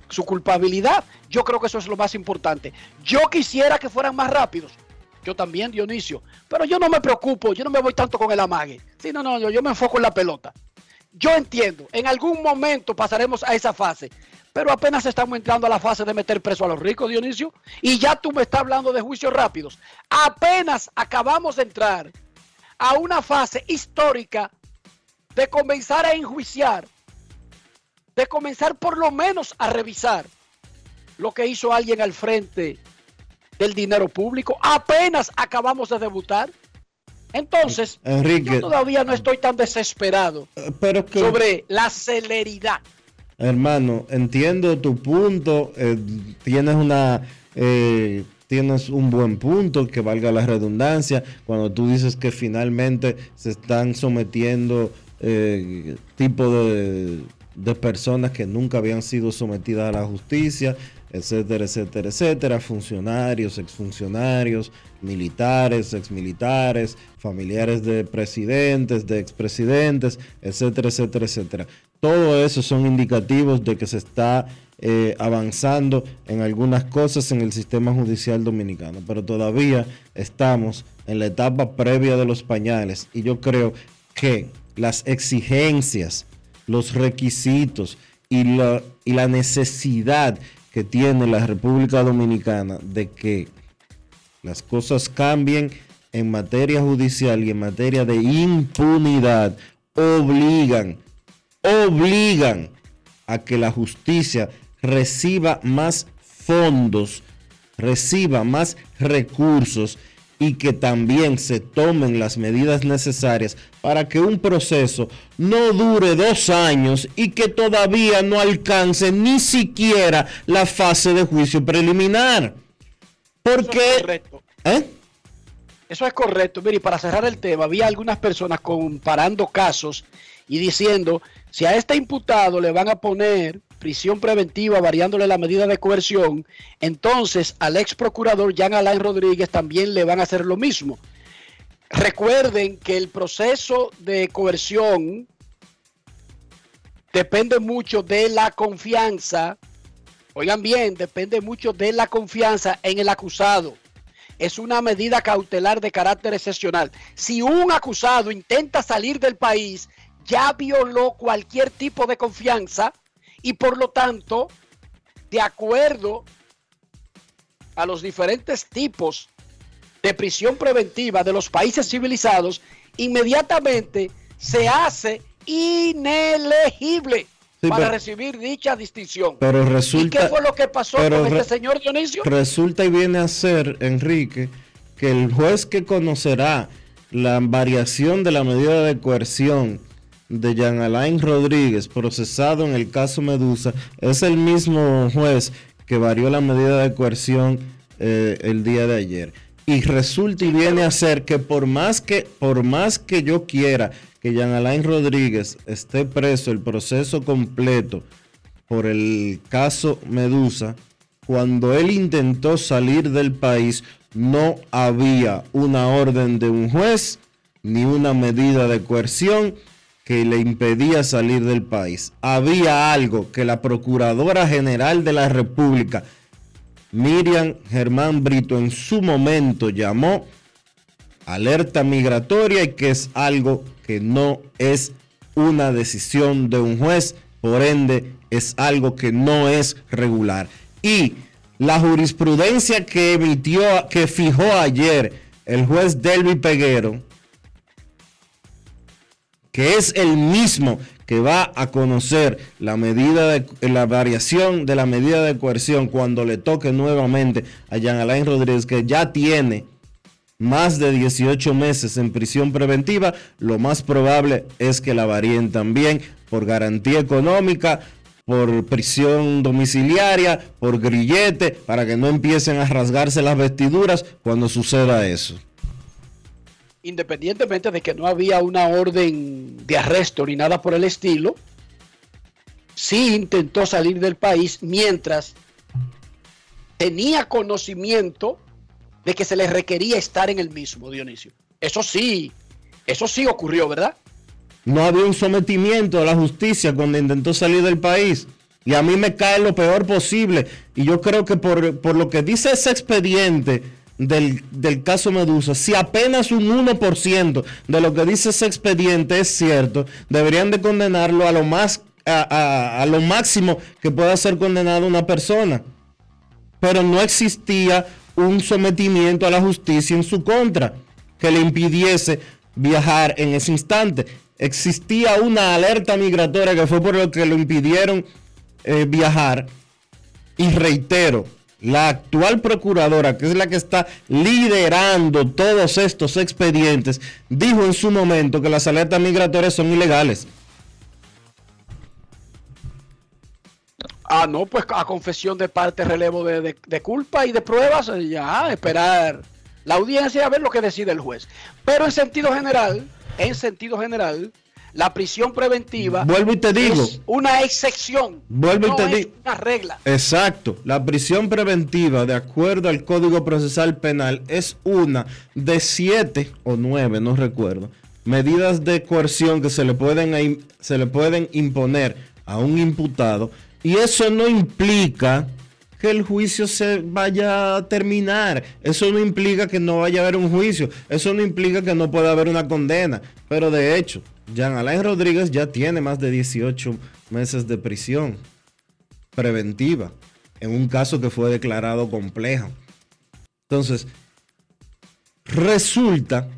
su culpabilidad. Yo creo que eso es lo más importante. Yo quisiera que fueran más rápidos. Yo también, Dionisio. Pero yo no me preocupo, yo no me voy tanto con el amague. Sí, no, no, yo, yo me enfoco en la pelota. Yo entiendo, en algún momento pasaremos a esa fase, pero apenas estamos entrando a la fase de meter preso a los ricos, Dionisio, y ya tú me estás hablando de juicios rápidos. Apenas acabamos de entrar a una fase histórica de comenzar a enjuiciar, de comenzar por lo menos a revisar lo que hizo alguien al frente del dinero público. Apenas acabamos de debutar. Entonces, Enrique, yo todavía no estoy tan desesperado pero que, sobre la celeridad. Hermano, entiendo tu punto, eh, tienes una eh, tienes un buen punto, que valga la redundancia, cuando tú dices que finalmente se están sometiendo eh, tipo de, de personas que nunca habían sido sometidas a la justicia, etcétera, etcétera, etcétera, funcionarios, exfuncionarios, militares, exmilitares, familiares de presidentes, de expresidentes, etcétera, etcétera, etcétera. Todo eso son indicativos de que se está eh, avanzando en algunas cosas en el sistema judicial dominicano, pero todavía estamos en la etapa previa de los pañales y yo creo que las exigencias, los requisitos y la, y la necesidad que tiene la República Dominicana de que las cosas cambien en materia judicial y en materia de impunidad obligan, obligan a que la justicia reciba más fondos, reciba más recursos y que también se tomen las medidas necesarias para que un proceso no dure dos años y que todavía no alcance ni siquiera la fase de juicio preliminar. Porque... Eso es correcto. ¿Eh? Eso es correcto. Mire, y para cerrar el tema, había algunas personas comparando casos y diciendo, si a este imputado le van a poner prisión preventiva variándole la medida de coerción, entonces al ex procurador Jean Alain Rodríguez también le van a hacer lo mismo. Recuerden que el proceso de coerción depende mucho de la confianza, oigan bien, depende mucho de la confianza en el acusado. Es una medida cautelar de carácter excepcional. Si un acusado intenta salir del país, ya violó cualquier tipo de confianza y por lo tanto, de acuerdo a los diferentes tipos de prisión preventiva de los países civilizados, inmediatamente se hace inelegible Sí, para pero- recibir dicha distinción. Pero ¿Y resulta... qué fue lo que pasó con este señor Dionisio? Resulta y viene a ser, Enrique, que el juez que conocerá la variación de la medida de coerción de Jean Alain Rodríguez, procesado en el caso Medusa, es el mismo juez que varió la medida de coerción eh, el día de ayer. Y resulta y viene a ser que por más que, por más que yo quiera que Jean Alain Rodríguez esté preso el proceso completo por el caso Medusa, cuando él intentó salir del país, no había una orden de un juez ni una medida de coerción que le impedía salir del país. Había algo que la Procuradora General de la República, Miriam Germán Brito, en su momento llamó alerta migratoria y que es algo que no es una decisión de un juez, por ende es algo que no es regular. Y la jurisprudencia que emitió, que fijó ayer el juez Delvi Peguero, que es el mismo que va a conocer la medida de la variación de la medida de coerción cuando le toque nuevamente a Jean Alain Rodríguez, que ya tiene más de 18 meses en prisión preventiva, lo más probable es que la varíen también por garantía económica, por prisión domiciliaria, por grillete, para que no empiecen a rasgarse las vestiduras cuando suceda eso. Independientemente de que no había una orden de arresto ni nada por el estilo, sí intentó salir del país mientras tenía conocimiento de que se le requería estar en el mismo, Dionisio. Eso sí, eso sí ocurrió, ¿verdad? No había un sometimiento a la justicia cuando intentó salir del país. Y a mí me cae lo peor posible. Y yo creo que por, por lo que dice ese expediente del, del caso Medusa, si apenas un 1% de lo que dice ese expediente es cierto, deberían de condenarlo a lo más a, a- lo máximo que pueda ser condenado una persona. Pero no existía un sometimiento a la justicia en su contra que le impidiese viajar en ese instante. Existía una alerta migratoria que fue por lo que lo impidieron eh, viajar. Y reitero, la actual procuradora, que es la que está liderando todos estos expedientes, dijo en su momento que las alertas migratorias son ilegales. Ah, no, pues a confesión de parte, relevo de, de- culpa y de pruebas, eh, ya esperar la audiencia a ver lo que decide el juez. Pero en sentido general, en sentido general, la prisión preventiva Vuelvo y te digo. es una excepción, Vuelvo y no te es digo. una regla. Exacto. La prisión preventiva, de acuerdo al Código Procesal Penal, es una de siete o nueve, no recuerdo, medidas de coerción que se le pueden, se le pueden imponer a un imputado. Y eso no implica que el juicio se vaya a terminar. Eso no implica que no vaya a haber un juicio. Eso no implica que no pueda haber una condena. Pero de hecho, Jean Alain Rodríguez ya tiene más de 18 meses de prisión preventiva en un caso que fue declarado complejo. Entonces, resulta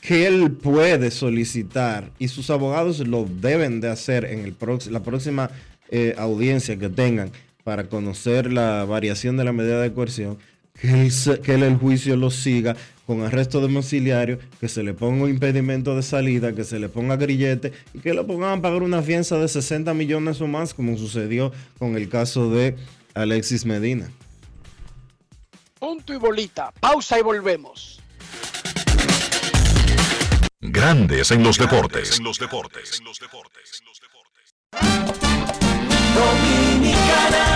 que él puede solicitar y sus abogados lo deben de hacer en el la próxima eh, audiencia que tengan para conocer la variación de la medida de coerción, que, él el juicio lo siga con arresto domiciliario, que se le ponga un impedimento de salida, que se le ponga grillete y que le pongan a pagar una fianza de 60 millones o más, como sucedió con el caso de Alexis Medina. Punto y bolita. Pausa y volvemos. Grandes en los deportes. Dominicana,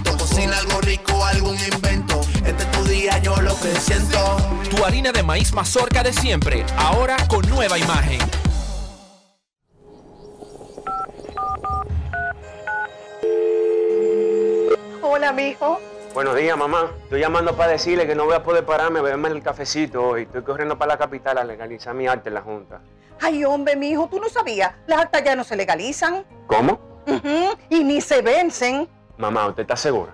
Cocina algo rico, algún invento. Este es tu día, yo lo que siento. Tu harina de maíz mazorca de siempre, ahora con nueva imagen. Hola, mijo. Buenos días, mamá. Estoy llamando para decirle que no voy a poder pararme a beberme el cafecito hoy. Estoy corriendo para la capital a legalizar mi arte en la Junta. Ay, hombre, mijo, tú no sabías. Las actas ya no se legalizan. ¿Cómo? Ujú, Y ni se vencen. Mamá, ¿usted está segura?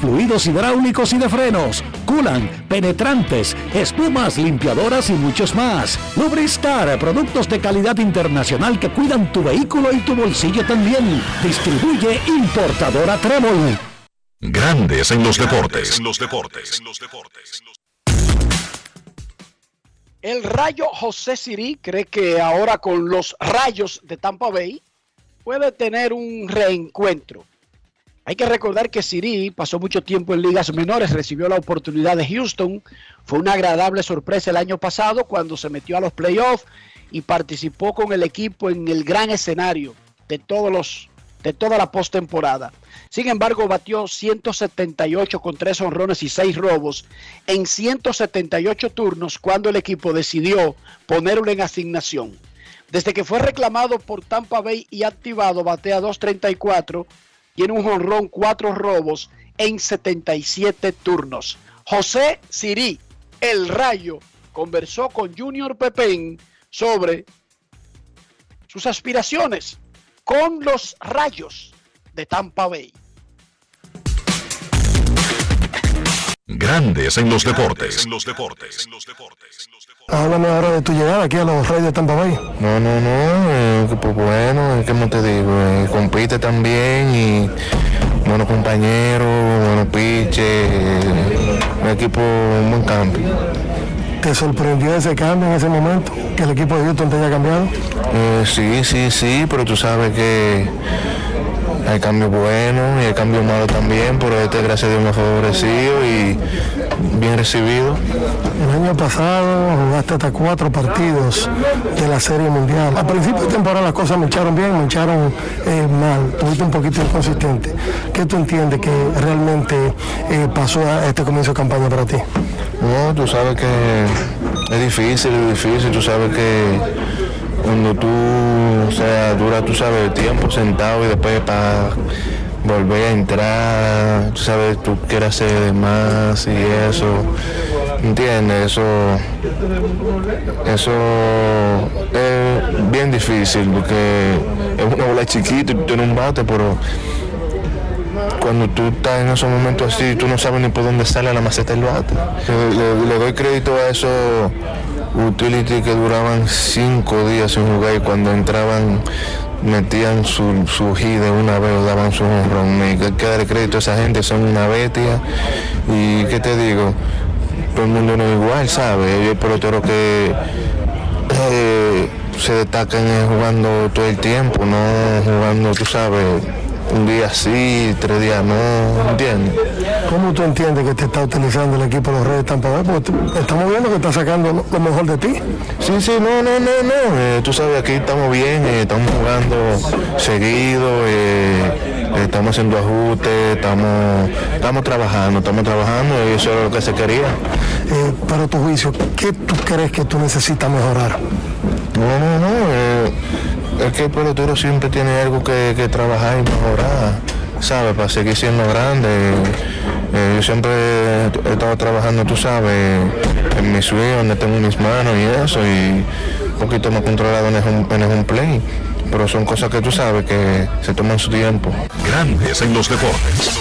fluidos hidráulicos y de frenos, culan, penetrantes, espumas, limpiadoras y muchos más. Lubristar, productos de calidad internacional que cuidan tu vehículo y tu bolsillo también. Distribuye importadora Trébol. Grandes en los deportes. En los deportes. El Rayo José Sirí cree que ahora con los Rayos de Tampa Bay puede tener un reencuentro. Hay que recordar que Siri pasó mucho tiempo en ligas menores, recibió la oportunidad de Houston. Fue una agradable sorpresa el año pasado cuando se metió a los playoffs y participó con el equipo en el gran escenario de todos los de toda la postemporada. Sin embargo, batió 178 con 3 honrones y 6 robos en 178 turnos cuando el equipo decidió ponerlo en asignación. Desde que fue reclamado por Tampa Bay y activado, batea 234 tiene un jonrón, cuatro robos en 77 turnos. José Sirí, el Rayo, conversó con Junior Pepén sobre sus aspiraciones con los Rayos de Tampa Bay. Grandes en los deportes. En los deportes. Háblame ahora de tu llegada aquí a los Reyes de Tampa Bay. No, no, no, eh, pues bueno, ¿qué te digo? Eh, compite también y buenos compañeros, buenos pitches, eh, un equipo, un buen cambio. ¿Te sorprendió ese cambio en ese momento? ¿Que el equipo de Houston te haya cambiado? Eh, sí, sí, sí, pero tú sabes que hay cambios buenos y hay cambios malos también, pero este gracias a Dios me ha favorecido y bien recibido. El año pasado jugaste hasta cuatro partidos de la Serie Mundial. A principio de temporada las cosas me echaron bien, me echaron eh, mal, tuviste un poquito inconsistente. ¿Qué tú entiendes que realmente eh, pasó a este comienzo de campaña para ti? No, tú sabes que es difícil, es difícil, tú sabes que cuando tú, o sea, dura, tú sabes, tiempo sentado y después para volver a entrar, tú sabes, tú quieres hacer más y eso, ¿entiendes? Eso, eso es bien difícil porque es una bola chiquita y tú tienes un bate, pero cuando tú estás en esos momentos así, tú no sabes ni por dónde sale la maceta del bate. Le doy crédito a eso utility que duraban cinco días sin jugar y cuando entraban metían su, su de una vez o daban su honrón. Hay que darle crédito a esa gente, son una bestia. Y qué te digo, todo el mundo no es igual, ¿sabes? Hay peloteros que eh, se destacan jugando todo el tiempo, no jugando, tú sabes, un día sí, tres días no, ¿entiendes? ¿Cómo tú entiendes que te está utilizando el equipo de los Reyes Tampa Bay? Porque estamos viendo que está sacando lo mejor de ti. Sí, sí, no, no, no, no. Eh, tú sabes, aquí estamos bien, eh, estamos jugando seguido, eh, estamos haciendo ajustes, estamos, estamos trabajando, estamos trabajando y eso es lo que se quería. para tu juicio, ¿qué tú crees que tú necesitas mejorar? No, no, no. Es que el pelotero siempre tiene algo que, que trabajar y mejorar, ¿sabes? Para seguir siendo grande. Eh, yo siempre he estado trabajando, tú sabes, en mi swing, donde tengo mis manos y eso, y un poquito más controlado en el, home play. Pero son cosas que tú sabes que se toman su tiempo. Grandes en los deportes.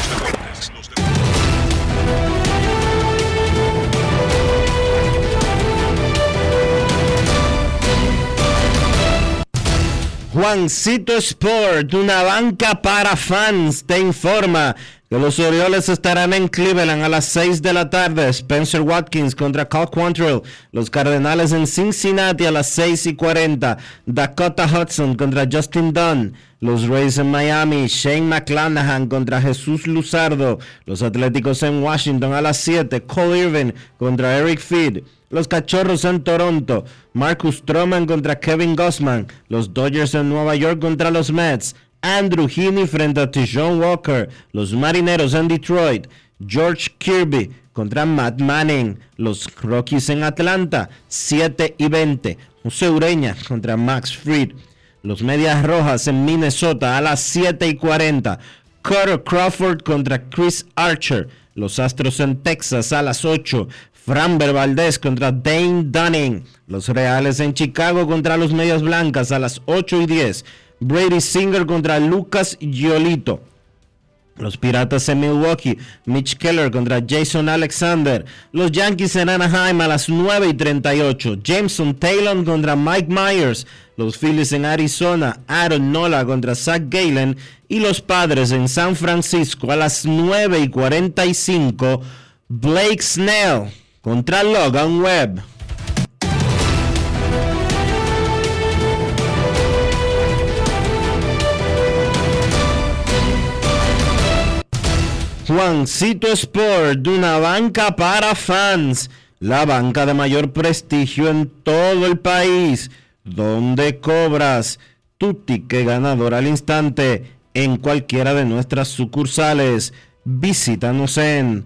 Juancito Sport, una banca para fans, te informa que los Orioles estarán en Cleveland a las 6 de la tarde. Spencer Watkins contra Cal Quantrill. Los Cardenales en Cincinnati a las 6 y 40. Dakota Hudson contra Justin Dunn. Los Rays en Miami. Shane McClanahan contra Jesús Luzardo. Los Atléticos en Washington a las 7. Cole Irvin contra Eric Feed. Los Cachorros en Toronto. Marcus Stroman contra Kevin Gossman. Los Dodgers en Nueva York contra los Mets. Andrew Heaney frente a Tijon Walker. Los Marineros en Detroit. George Kirby contra Matt Manning. Los Rockies en Atlanta. 7 y 20. José Ureña contra Max Fried. Los Medias Rojas en Minnesota a las 7 y 40. Carter Crawford contra Chris Archer. Los Astros en Texas a las 8. Framber Valdez contra Dane Dunning. Los Reales en Chicago contra los Medias Blancas a las 8 y 10. Brady Singer contra Lucas Giolito. Los Piratas en Milwaukee, Mitch Keller contra Jason Alexander. Los Yankees en Anaheim a las 9 y 38. Jameson Taylor contra Mike Myers. Los Phillies en Arizona, Aaron Nola contra Zach Galen. Y los Padres en San Francisco a las 9 y 45. Blake Snell contra Logan Webb. Juancito Sport, de una banca para fans, la banca de mayor prestigio en todo el país, donde cobras tu ticket ganador al instante en cualquiera de nuestras sucursales. Visítanos en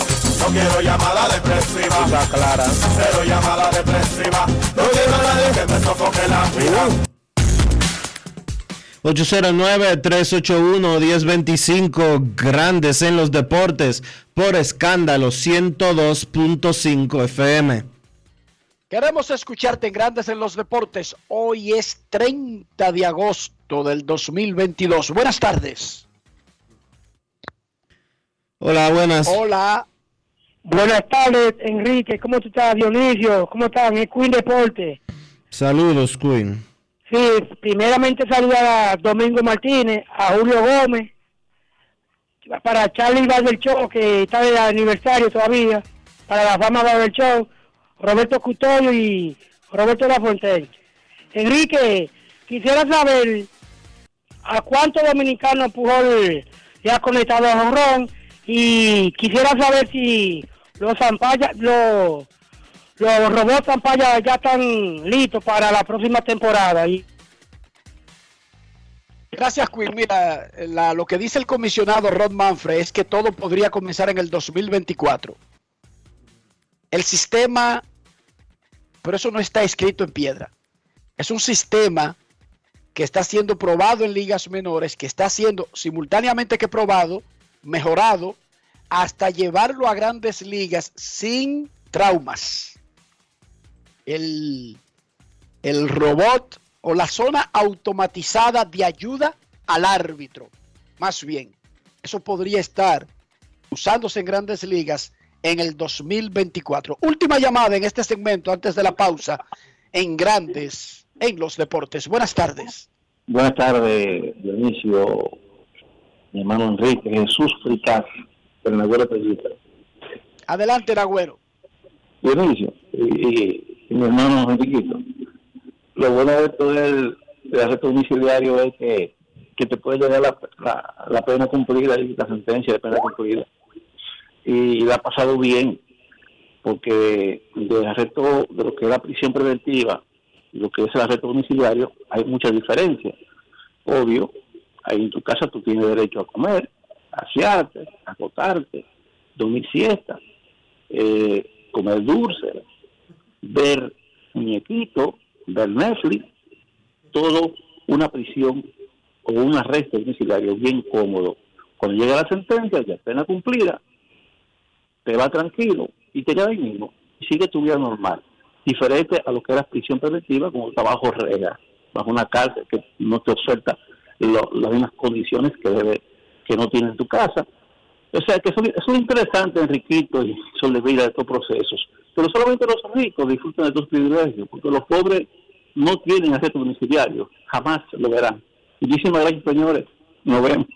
No quiero llamada depresiva. clara. Cero llamada depresiva. No quiero a nadie que me sofoque la vida. 809-381-1025, grandes en los deportes, por escándalo 102.5 FM. Queremos escucharte en Grandes en los Deportes. Hoy es 30 de agosto del 2022. Buenas tardes. Hola, buenas. Hola. Buenas tardes, Enrique. ¿Cómo tú estás, Dionisio? ¿Cómo están? Es Queen Deporte. Saludos, Queen. Sí, primeramente saludar a Domingo Martínez, a Julio Gómez, para Charlie Show, que está de aniversario todavía, para la fama Show, Roberto Custodio y Roberto Lafontaine. Enrique, quisiera saber a cuántos dominicanos Pujol ya ha conectado a Honrón y quisiera saber si los Zampaya, los, los robots Zampaya ya están listos para la próxima temporada. Y Gracias, Quinn. Mira, la- lo que dice el comisionado Rod Manfred es que todo podría comenzar en el 2024. El sistema, pero eso no está escrito en piedra. Es un sistema que está siendo probado en ligas menores, que está siendo simultáneamente que probado, mejorado, hasta llevarlo a grandes ligas sin traumas. El, el robot o la zona automatizada de ayuda al árbitro. Más bien, eso podría estar usándose en grandes ligas en el 2024. Última llamada en este segmento antes de la pausa en grandes en los deportes. Buenas tardes. Buenas tardes, Dionisio, mi hermano Enrique, Jesús Fricas, del Nagüero Pellita. Adelante, Nagüero. Dionisio y, y- y mi hermano Enriquito. Lo bueno de esto del, del arresto domiciliario es que, que te puede llegar la, la, la pena cumplida y la sentencia de pena cumplida. Y le ha pasado bien, porque del arresto de lo que es la prisión preventiva y lo que es el arresto domiciliario hay muchas diferencias. Obvio, ahí en tu casa tú tienes derecho a comer, asearte, a acostarte, dormir siesta, eh, comer dulce, ver muñequito, ver Netflix, todo una prisión o un arresto domiciliario bien cómodo. Cuando llega la sentencia, ya pena cumplida, te va tranquilo y te queda ahí mismo y sigue tu vida normal. Diferente a lo que era prisión preventiva, como trabajo rega, bajo una cárcel que no te oferta las mismas condiciones que debe que no tiene en tu casa. O sea que eso, eso es interesante, Enriquito, y vida de estos procesos. Pero solamente los ricos disfrutan de estos privilegios, porque los pobres no tienen arresto domiciliario, jamás lo verán. Muchísimas gracias, señores. Nos vemos.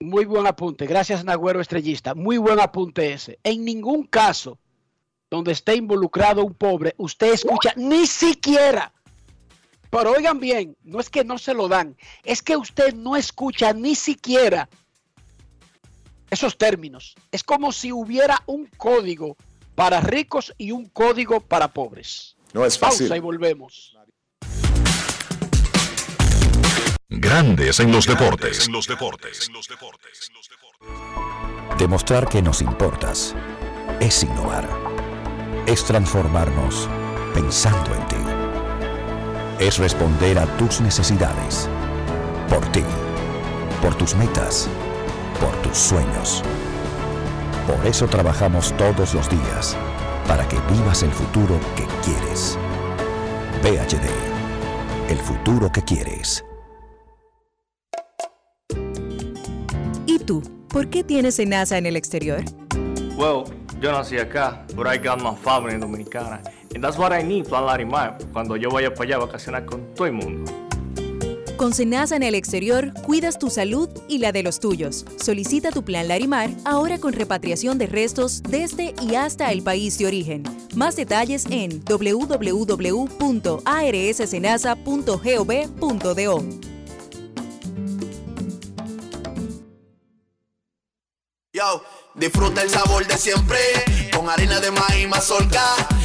Muy buen apunte. Gracias, Nagüero Estrellista. Muy buen apunte ese. En ningún caso donde esté involucrado un pobre, usted escucha ni siquiera. Pero oigan bien, no es que no se lo dan, es que usted no escucha ni siquiera esos términos. Es como si hubiera un código para ricos y un código para pobres. No es fácil. Pausa y volvemos. Grandes en los deportes. los deportes. Demostrar que nos importas es innovar. Es transformarnos pensando en ti. Es responder a tus necesidades. Por ti. Por tus metas. Por tus sueños. Por eso trabajamos todos los días. Para que vivas el futuro que quieres. VHD. El futuro que quieres. ¿Y tú? ¿Por qué tienes enaza en el exterior? Well, yo nací acá, but I got my family dominicana. And that's what I need, Plan Larimar, cuando yo vaya para allá a vacacionar con todo el mundo. Con Senasa en el exterior, cuidas tu salud y la de los tuyos. Solicita tu plan Larimar ahora con repatriación de restos desde y hasta el país de origen. Más detalles en www.arssenasa.gov.do. Yo, disfruta el sabor de siempre con harina de maíz mazorca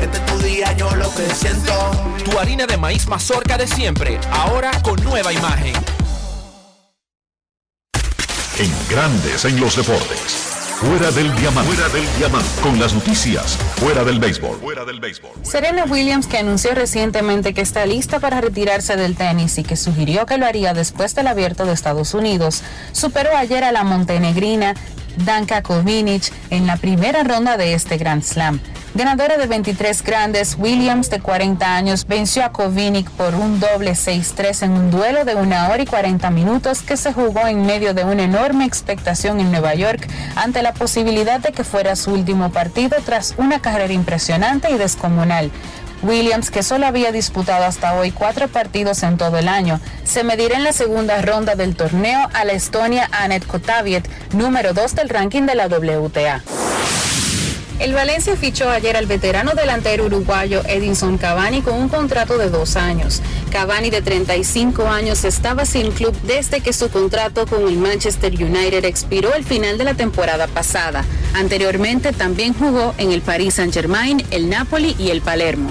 Este es tu día, yo lo que siento. Tu harina de maíz mazorca de siempre, ahora con nueva imagen. En Grandes en los deportes. Fuera del diamante. Fuera del diamante. Con las noticias. Fuera del béisbol. Fuera del béisbol. Serena Williams, que anunció recientemente que está lista para retirarse del tenis y que sugirió que lo haría después del abierto de Estados Unidos, superó ayer a la montenegrina Danka Kovinic en la primera ronda de este Grand Slam. Ganadora de 23 grandes, Williams, de 40 años, venció a Kovinic por un doble 6-3 en un duelo de una hora y 40 minutos que se jugó en medio de una enorme expectación en Nueva York ante la posibilidad de que fuera su último partido tras una carrera impresionante y descomunal. Williams, que solo había disputado hasta hoy cuatro partidos en todo el año, se medirá en la segunda ronda del torneo a la Estonia Anet Kotaviet, número 2 del ranking de la WTA. El Valencia fichó ayer al veterano delantero uruguayo Edinson Cavani con un contrato de dos años. Cavani de 35 años estaba sin club desde que su contrato con el Manchester United expiró al final de la temporada pasada. Anteriormente también jugó en el Paris Saint-Germain, el Napoli y el Palermo.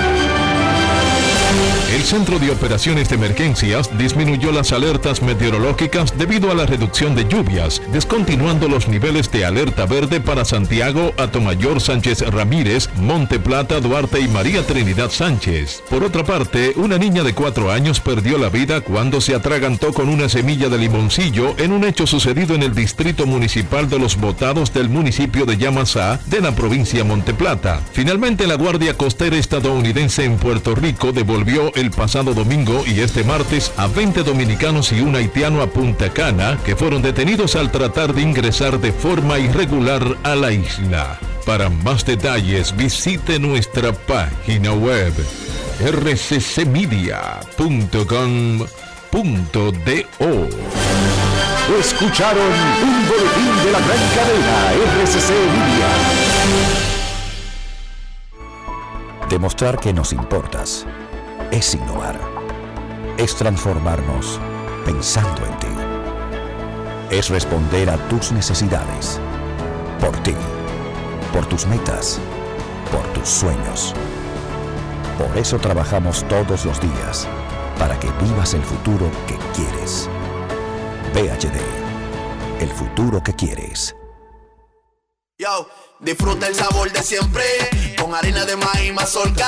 El Centro de Operaciones de Emergencias disminuyó las alertas meteorológicas debido a la reducción de lluvias, descontinuando los niveles de alerta verde para Santiago, Atomayor Sánchez Ramírez, Monte Plata, Duarte y María Trinidad Sánchez. Por otra parte, una niña de cuatro años perdió la vida cuando se atragantó con una semilla de limoncillo en un hecho sucedido en el Distrito Municipal de los Botados del municipio de Yamasá, de la provincia Monte Plata. Finalmente, la Guardia Costera estadounidense en Puerto Rico devolvió el pasado domingo y este martes a 20 dominicanos y un haitiano a Punta Cana que fueron detenidos al tratar de ingresar de forma irregular a la isla. Para más detalles visite nuestra página web rccmedia.com.do. Escucharon un boletín de la gran cadena RCC Libia. Demostrar que nos importas es innovar. Es transformarnos pensando en ti. Es responder a tus necesidades. Por ti. Por tus metas. Por tus sueños. Por eso trabajamos todos los días. Para que vivas el futuro que quieres. PHD. El futuro que quieres. Yo, disfruta el sabor de siempre con harina de maíz mazorca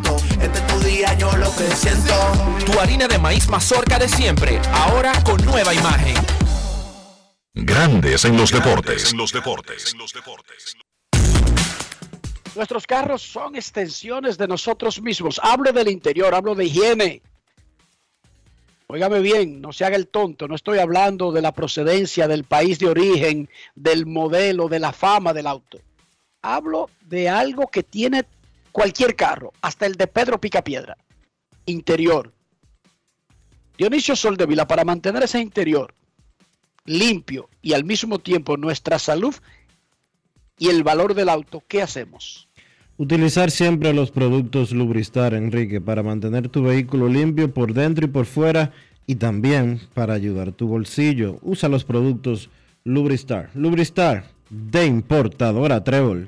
Este es tu día, yo lo que siento. Tu harina de maíz mazorca de siempre, ahora con nueva imagen. Grandes en los deportes. los deportes. Nuestros carros son extensiones de nosotros mismos. Hablo del interior, hablo de higiene. Óigame bien, no se haga el tonto, no estoy hablando de la procedencia, del país de origen, del modelo, de la fama del auto. Hablo de algo que tiene cualquier carro, hasta el de Pedro Picapiedra. Interior. Dionisio Soldevila, para mantener ese interior limpio y al mismo tiempo nuestra salud y el valor del auto, ¿qué hacemos? Utilizar siempre los productos Lubristar, Enrique, para mantener tu vehículo limpio por dentro y por fuera y también para ayudar tu bolsillo. Usa los productos Lubristar. Lubristar de importadora Trébol.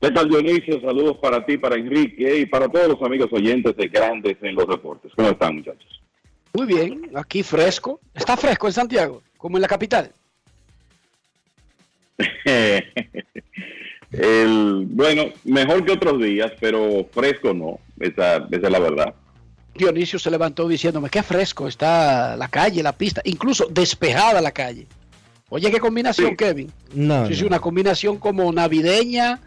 ¿Qué tal Dionisio? Saludos para ti, para Enrique y para todos los amigos oyentes de Grandes en los Deportes. ¿Cómo están muchachos? Muy bien, aquí fresco. Está fresco en Santiago, como en la capital. El, bueno, mejor que otros días, pero fresco no, esa, esa es la verdad. Dionisio se levantó diciéndome qué fresco está la calle, la pista, incluso despejada la calle. Oye, qué combinación, Kevin. No, Sí, una combinación como navideña,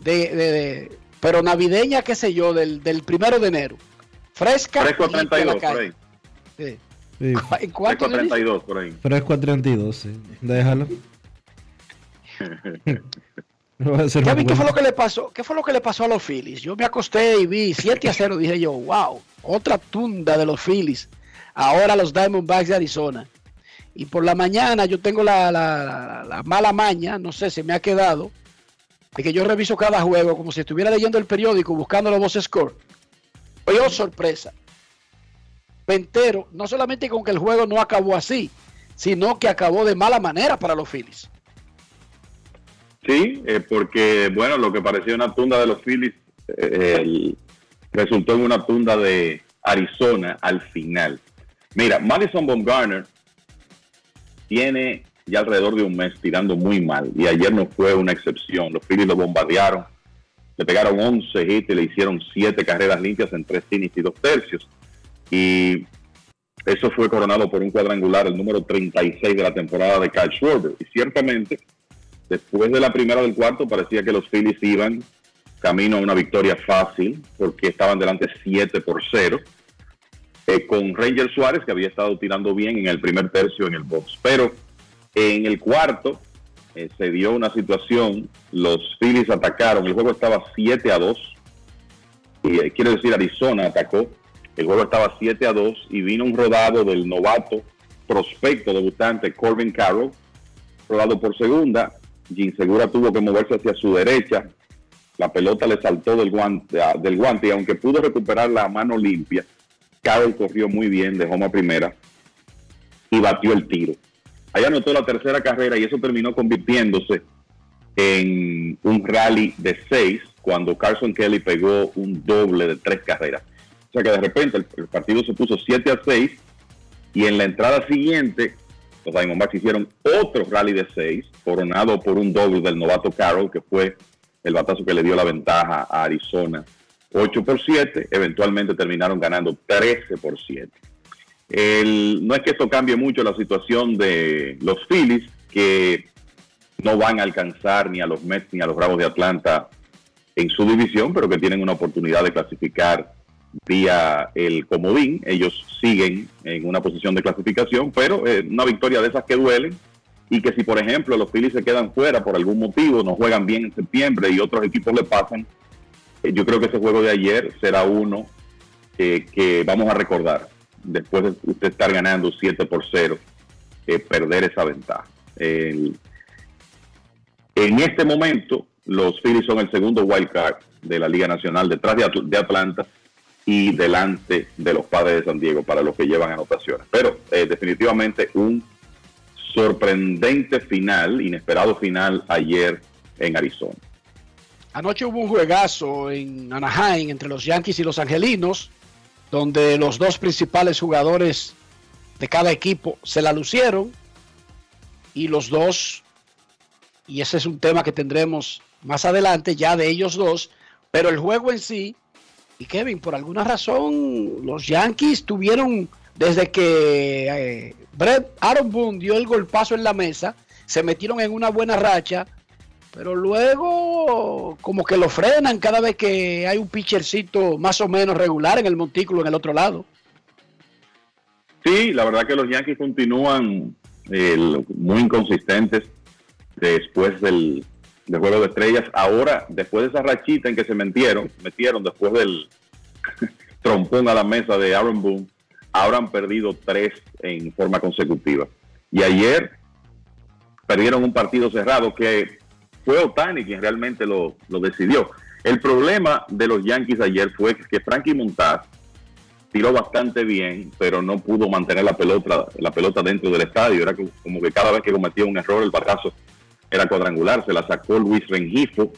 de, de- de- pero navideña, qué sé yo, del, del primero de enero. Fresca. Fresco a limpia la 32 por ahí. Sí. Sí, ¿En cuánto, Fresco a Dionisio? 32 por ahí. fresco a 32, sí. Déjalo. Kevin, ¿qué fue lo que le pasó? ¿Qué fue lo que le pasó a los Phillies? Yo me acosté y vi 7 a 0, dije yo, wow, otra tunda de los Phillies. Ahora los Diamondbacks de Arizona. Y por la mañana yo tengo la, la- la- la mala maña, no sé, se me ha quedado, de que yo reviso cada juego como si estuviera leyendo el periódico buscando los box score. Oye, oh, sorpresa. Me entero, no solamente con que el juego no acabó así, sino que acabó de mala manera para los Phillies. Sí, eh, porque bueno, lo que parecía una tunda de los Phillies eh, resultó en una tunda de Arizona al final. Mira, Madison Bumgarner tiene ya alrededor de un mes tirando muy mal y ayer no fue una excepción. Los Phillies lo bombardearon, le pegaron 11 hits y le hicieron 7 carreras limpias en 3 innings y 2 tercios. Y eso fue coronado por un cuadrangular, el número 36 de la temporada de Kyle Schwarber. Y ciertamente, después de la primera del cuarto, parecía que los Phillies iban camino a una victoria fácil, porque estaban delante 7 por 0, eh, con Ranger Suárez, que había estado tirando bien en el primer tercio en el box. Pero en el cuarto eh, se dio una situación, los Phillies atacaron, el juego estaba 7 a 2, y eh, quiere decir Arizona atacó, el juego estaba 7 a 2 y vino un rodado del novato prospecto debutante Corbin Carroll, rodado por segunda, Jim Segura tuvo que moverse hacia su derecha, la pelota le saltó del guante, ah, del guante y aunque pudo recuperar la mano limpia, Carroll corrió muy bien, dejó a primera y batió el tiro. Ahí anotó la tercera carrera y eso terminó convirtiéndose en un rally de seis cuando Carson Kelly pegó un doble de tres carreras. O sea que de repente el, el partido se puso 7 a 6 Y en la entrada siguiente, los Diamondbacks hicieron otro rally de seis, coronado por un doble del novato Carroll, que fue el batazo que le dio la ventaja a Arizona 8 por 7, eventualmente terminaron ganando 13 por 7. El, no es que esto cambie mucho la situación de los Phillies, que no van a alcanzar ni a los Mets ni a los Bravos de Atlanta en su división, pero que tienen una oportunidad de clasificar vía el comodín. Ellos siguen en una posición de clasificación, pero eh, una victoria de esas que duelen y que si, por ejemplo, los Phillies se quedan fuera por algún motivo, no juegan bien en septiembre y otros equipos le pasan, eh, yo creo que ese juego de ayer será uno eh, que vamos a recordar después de usted estar ganando 7 por 0, perder esa ventaja. en este momento, los Phillies son el segundo wild card de la Liga Nacional detrás de, Atlanta y delante de los padres de San Diego para los que llevan anotaciones. Pero eh, definitivamente un sorprendente final, inesperado final ayer en Arizona. Anoche hubo un juegazo en Anaheim entre los Yankees y los Angelinos, donde los dos principales jugadores de cada equipo se la lucieron y los dos, y ese es un tema que tendremos más adelante ya de ellos dos, pero el juego en sí, y Kevin, por alguna razón los Yankees tuvieron, desde que eh, Brett Aaron Boone dio el golpazo en la mesa, se metieron en una buena racha, pero luego como que lo frenan cada vez que hay un pitchercito más o menos regular en el montículo en el otro lado. Sí, la verdad que los Yankees continúan eh, muy inconsistentes después del, de Juego de Estrellas. Ahora, después de esa rachita en que se metieron, metieron después del trompón a la mesa de Aaron Boone, ahora han perdido tres en forma consecutiva. Y ayer perdieron un partido cerrado que fue Otani quien realmente lo, lo decidió. El problema de los Yankees ayer fue que Frankie Montaz tiró bastante bien, pero no pudo mantener la pelota, la pelota dentro del estadio. Era como que cada vez que cometía un error, el batazo era cuadrangular, se la sacó Luis Rengifo,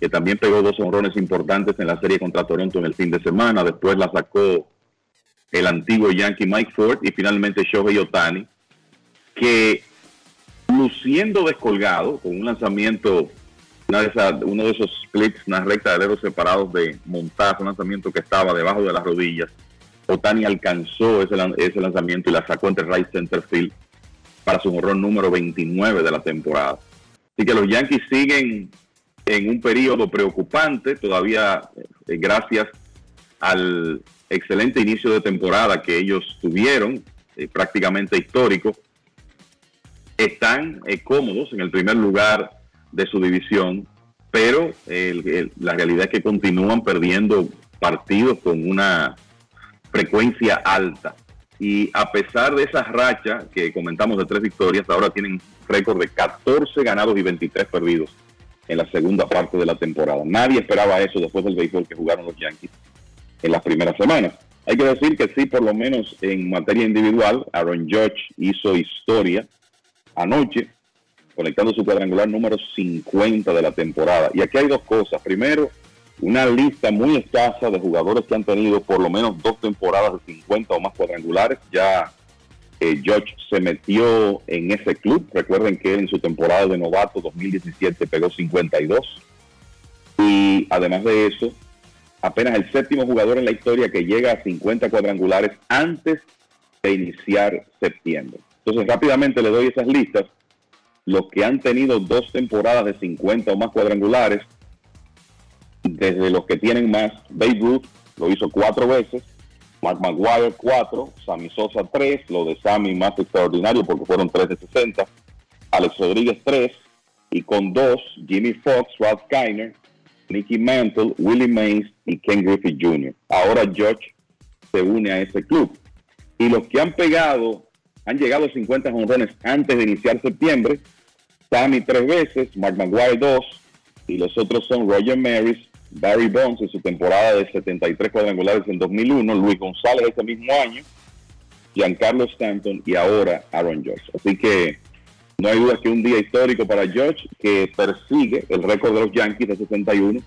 que también pegó dos honrones importantes en la serie contra Toronto en el fin de semana, después la sacó el antiguo Yankee Mike Ford y finalmente Shohei Otani, que luciendo descolgado con un lanzamiento, una de uno de esos splits, una recta de dedos separados de montaje, un lanzamiento que estaba debajo de las rodillas, Otani alcanzó ese, lanzamiento y la sacó entre right center field para su honrón número 29 de la temporada. Así que los Yankees siguen en un periodo preocupante, todavía eh, gracias al excelente inicio de temporada que ellos tuvieron, eh, prácticamente histórico. Están eh, cómodos en el primer lugar de su división, pero la realidad es que continúan perdiendo partidos con una frecuencia alta. Y a pesar de esa racha que comentamos de tres victorias, ahora tienen récord de 14 ganados y 23 perdidos en la segunda parte de la temporada. Nadie esperaba eso después del béisbol que jugaron los Yankees en las primeras semanas. Hay que decir que sí, por lo menos en materia individual, Aaron Judge hizo historia anoche, conectando su cuadrangular número 50 de la temporada. Y aquí hay dos cosas. Primero, una lista muy escasa de jugadores que han tenido por lo menos dos temporadas de 50 o más cuadrangulares. Ya eh, George se metió en ese club. Recuerden que en su temporada de novato 2017 pegó 52. Y además de eso, apenas el séptimo jugador en la historia que llega a 50 cuadrangulares antes de iniciar septiembre. Entonces rápidamente le doy esas listas. Los que han tenido dos temporadas de 50 o más cuadrangulares, desde los que tienen más, Babe Ruth lo hizo cuatro veces, Mark McGuire cuatro, Sammy Sosa tres, lo de Sammy más extraordinario porque fueron tres de 60, Alex Rodríguez tres, y con dos, Jimmy Fox, Ralph Kiner, Nicky Mantle, Willie Mays y Ken Griffith Jr. Ahora George se une a ese club. Y los que han pegado, han llegado a 50 honrones antes de iniciar septiembre, Sammy tres veces, Mark McGuire dos, y los otros son Roger Maris, Barry Bonds en su temporada de 73 cuadrangulares en 2001, Luis González ese mismo año, Giancarlo Stanton y ahora Aaron George. Así que no hay duda que un día histórico para George que persigue el récord de los Yankees de 61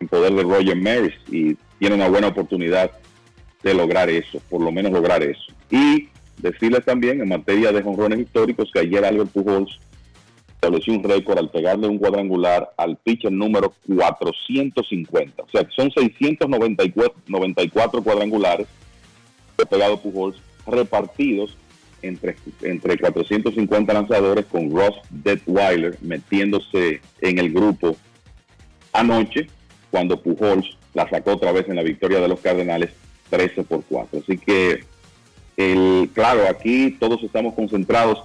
en poder de Roger Maris y tiene una buena oportunidad de lograr eso, por lo menos lograr eso. Y decirles también en materia de jonrones históricos que ayer Albert Pujols estableció un récord al pegarle un cuadrangular al pitcher número 450. O sea, son 694 94 cuadrangulares que ha pegado Pujols repartidos entre, entre 450 lanzadores con Ross Detweiler metiéndose en el grupo anoche cuando Pujols la sacó otra vez en la victoria de los Cardenales 13 por 4. Así que, el, claro, aquí todos estamos concentrados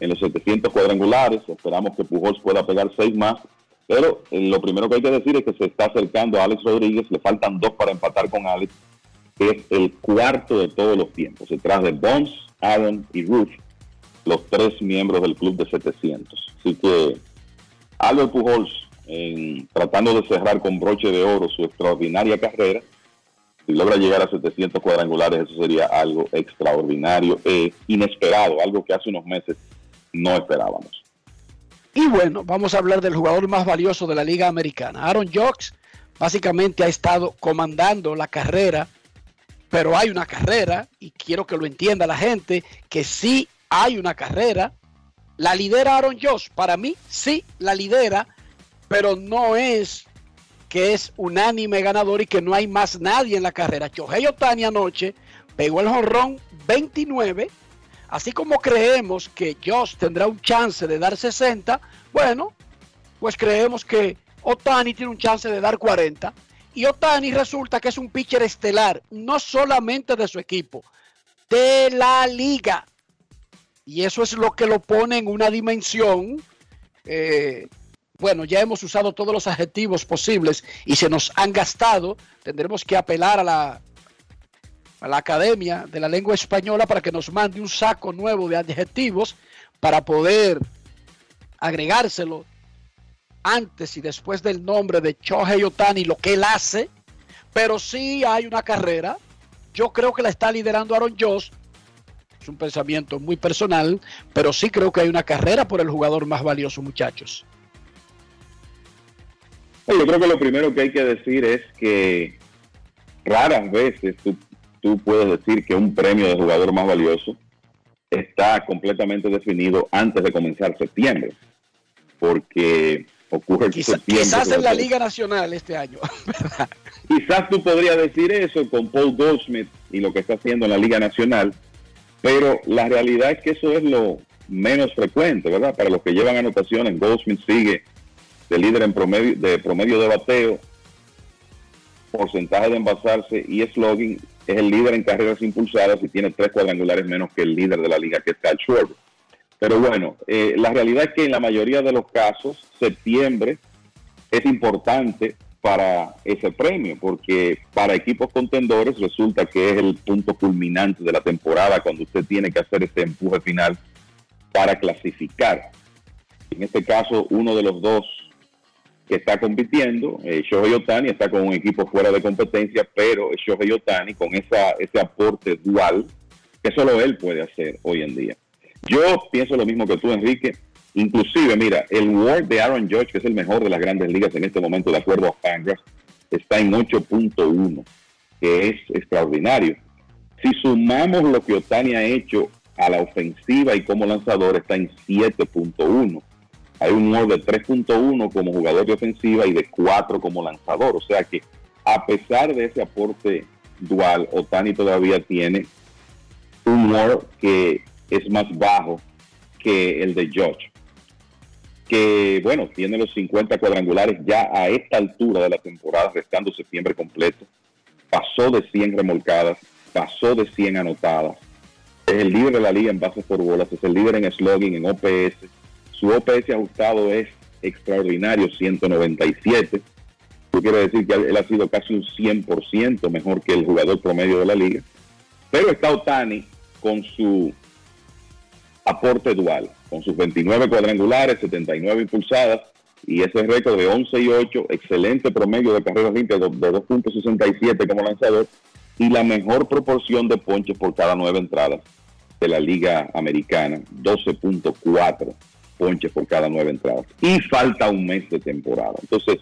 en los 700 cuadrangulares, esperamos que Pujols pueda pegar 6 más, pero eh, lo primero que hay que decir es que se está acercando a Alex Rodríguez, le faltan dos para empatar con Alex, que es el cuarto de todos los tiempos, detrás de Bonds, Aaron y Ruth, los tres miembros del club de 700. Así que Albert Pujols, en, tratando de cerrar con broche de oro su extraordinaria carrera, si logra llegar a 700 cuadrangulares, eso sería algo extraordinario e inesperado, algo que hace unos meses no esperábamos. Y bueno, vamos a hablar del jugador más valioso de la Liga Americana. Aaron Jocks básicamente ha estado comandando la carrera, pero hay una carrera, y quiero que lo entienda la gente, que sí hay una carrera. La lidera Aaron Jocks, para mí sí la lidera, pero no es que es unánime ganador y que no hay más nadie en la carrera. Chohei Otani anoche pegó el jonrón 29 Así como creemos que Josh tendrá un chance de dar 60, bueno, pues creemos que Otani tiene un chance de dar 40. Y Otani resulta que es un pitcher estelar, no solamente de su equipo, de la liga. Y eso es lo que lo pone en una dimensión. eh, bueno, ya hemos usado todos los adjetivos posibles y se nos han gastado. Tendremos que apelar a la a la Academia de la Lengua Española para que nos mande un saco nuevo de adjetivos para poder agregárselo antes y después del nombre de Shohei Otani, lo que él hace, pero sí hay una carrera. Yo creo que la está liderando Aaron Josh. Es un pensamiento muy personal, pero sí creo que hay una carrera por el jugador más valioso, muchachos. Yo creo que lo primero que hay que decir es que raras veces tú tú puedes decir que un premio de jugador más valioso está completamente definido antes de comenzar septiembre, porque ocurre Quizá- septiembre. quizás en la Liga Nacional este año. Quizás tú podrías decir eso con Paul Goldschmidt y lo que está haciendo en la Liga Nacional, pero la realidad es que eso es lo menos frecuente, ¿verdad? Para los que llevan anotaciones, Goldschmidt sigue de líder en promedio de promedio de bateo, porcentaje de envasarse y slugging, es el líder en carreras impulsadas y tiene tres cuadrangulares menos que el líder de la liga, que es Kyle Schwarber. Pero bueno, eh, la realidad es que en la mayoría de los casos, septiembre es importante para ese premio, porque para equipos contendores resulta que es el punto culminante de la temporada cuando usted tiene que hacer ese empuje final para clasificar. En este caso, uno de los dos que está compitiendo, eh, Shohei Otani está con un equipo fuera de competencia, pero Shohei Otani con esa, ese aporte dual que solo él puede hacer hoy en día. Yo pienso lo mismo que tú, Enrique. Inclusive, mira, el WAR de Aaron Judge, que es el mejor de las grandes ligas en este momento, de acuerdo a Fangraphs, está en 8.1, que es extraordinario. Si sumamos lo que Otani ha hecho a la ofensiva y como lanzador, está en 7.1. Hay un WAR de 3.1 como jugador de ofensiva y de 4 como lanzador. O sea que a pesar de ese aporte dual, Otani todavía tiene un WAR que es más bajo que el de George. Que bueno, tiene los 50 cuadrangulares ya a esta altura de la temporada, restando septiembre completo. Pasó de 100 remolcadas, pasó de 100 anotadas. Es el líder de la liga en bases por bolas, es el líder en slugging, en OPS. Su OPS ajustado es extraordinario, 197. Eso quiere decir que él ha sido casi un 100% mejor que el jugador promedio de la liga. Pero está Otani con su aporte dual, con sus 29 cuadrangulares, 79 impulsadas y ese récord de 11 y 8, excelente promedio de carreras limpias de 2.67 como lanzador y la mejor proporción de ponches por cada nueve entradas de la liga americana, 12.4 ponches por cada nueve entradas. Y falta un mes de temporada. Entonces,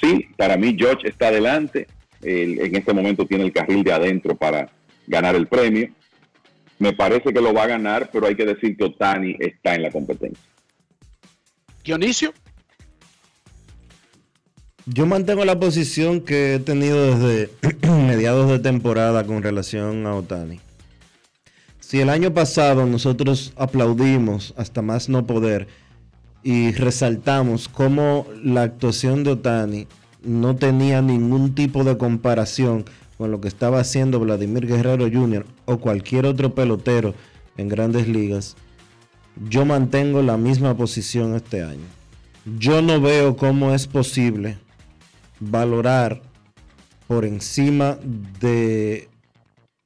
sí, para mí George está adelante, Él en este momento tiene el carril de adentro para ganar el premio. Me parece que lo va a ganar, pero hay que decir que Otani está en la competencia. Dionisio. Yo mantengo la posición que he tenido desde mediados de temporada con relación a Otani. Si el año pasado nosotros aplaudimos hasta más no poder y resaltamos cómo la actuación de Otani no tenía ningún tipo de comparación con lo que estaba haciendo Vladimir Guerrero Jr. o cualquier otro pelotero en grandes ligas, yo mantengo la misma posición este año. Yo no veo cómo es posible valorar por encima de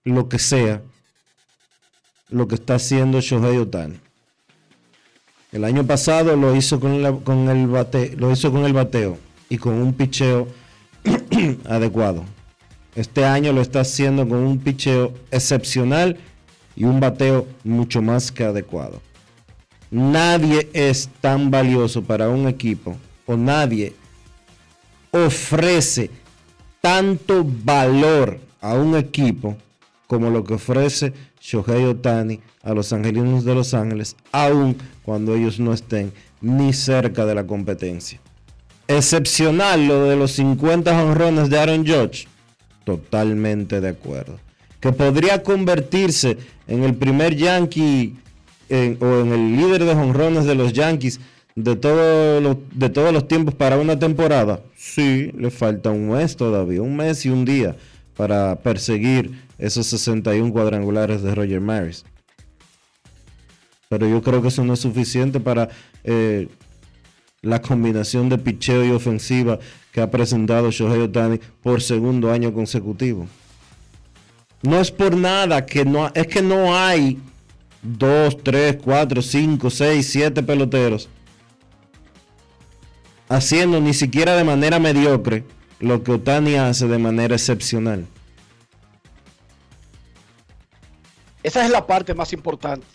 lo que sea lo que está haciendo Shohei Otani. El año pasado lo hizo con, el bate, lo hizo con el bateo y con un picheo adecuado. Este año lo está haciendo con un picheo excepcional y un bateo mucho más que adecuado. Nadie es tan valioso para un equipo o nadie ofrece tanto valor a un equipo como lo que ofrece Shohei Otani a los Angelinos de Los Ángeles, aun cuando ellos no estén ni cerca de la competencia. Excepcional lo de los 50 honrones de Aaron Judge. Totalmente de acuerdo. Que podría convertirse en el primer Yankee o en el líder de honrones de los Yankees de, de todos los tiempos para una temporada. Sí, le falta un mes todavía, un mes y un día para perseguir esos 61 cuadrangulares de Roger Maris. Pero yo creo que eso no es suficiente para eh, la combinación de picheo y ofensiva que ha presentado Shohei Otani por segundo año consecutivo. No es por nada que no es que no hay 2, 3, 4, 5, 6, 7 peloteros haciendo ni siquiera de manera mediocre lo que Otani hace de manera excepcional. Esa es la parte más importante.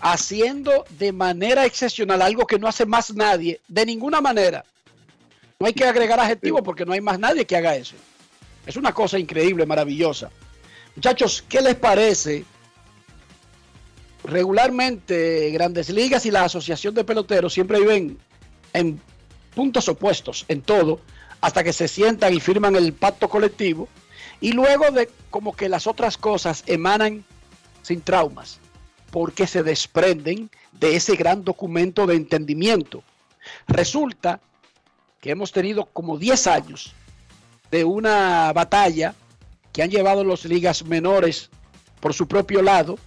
Haciendo de manera excepcional algo que no hace más nadie, de ninguna manera. No hay que agregar adjetivos porque no hay más nadie que haga eso. Es una cosa increíble, maravillosa. Muchachos, ¿qué les parece? Regularmente, Grandes Ligas y la Asociación de Peloteros siempre viven en puntos opuestos en todo, hasta que se sientan y firman el pacto colectivo, y luego de como que las otras cosas emanan sin traumas, porque se desprenden de ese gran documento de entendimiento. Resulta que hemos tenido como 10 años de una batalla que han llevado los ligas menores por su propio lado.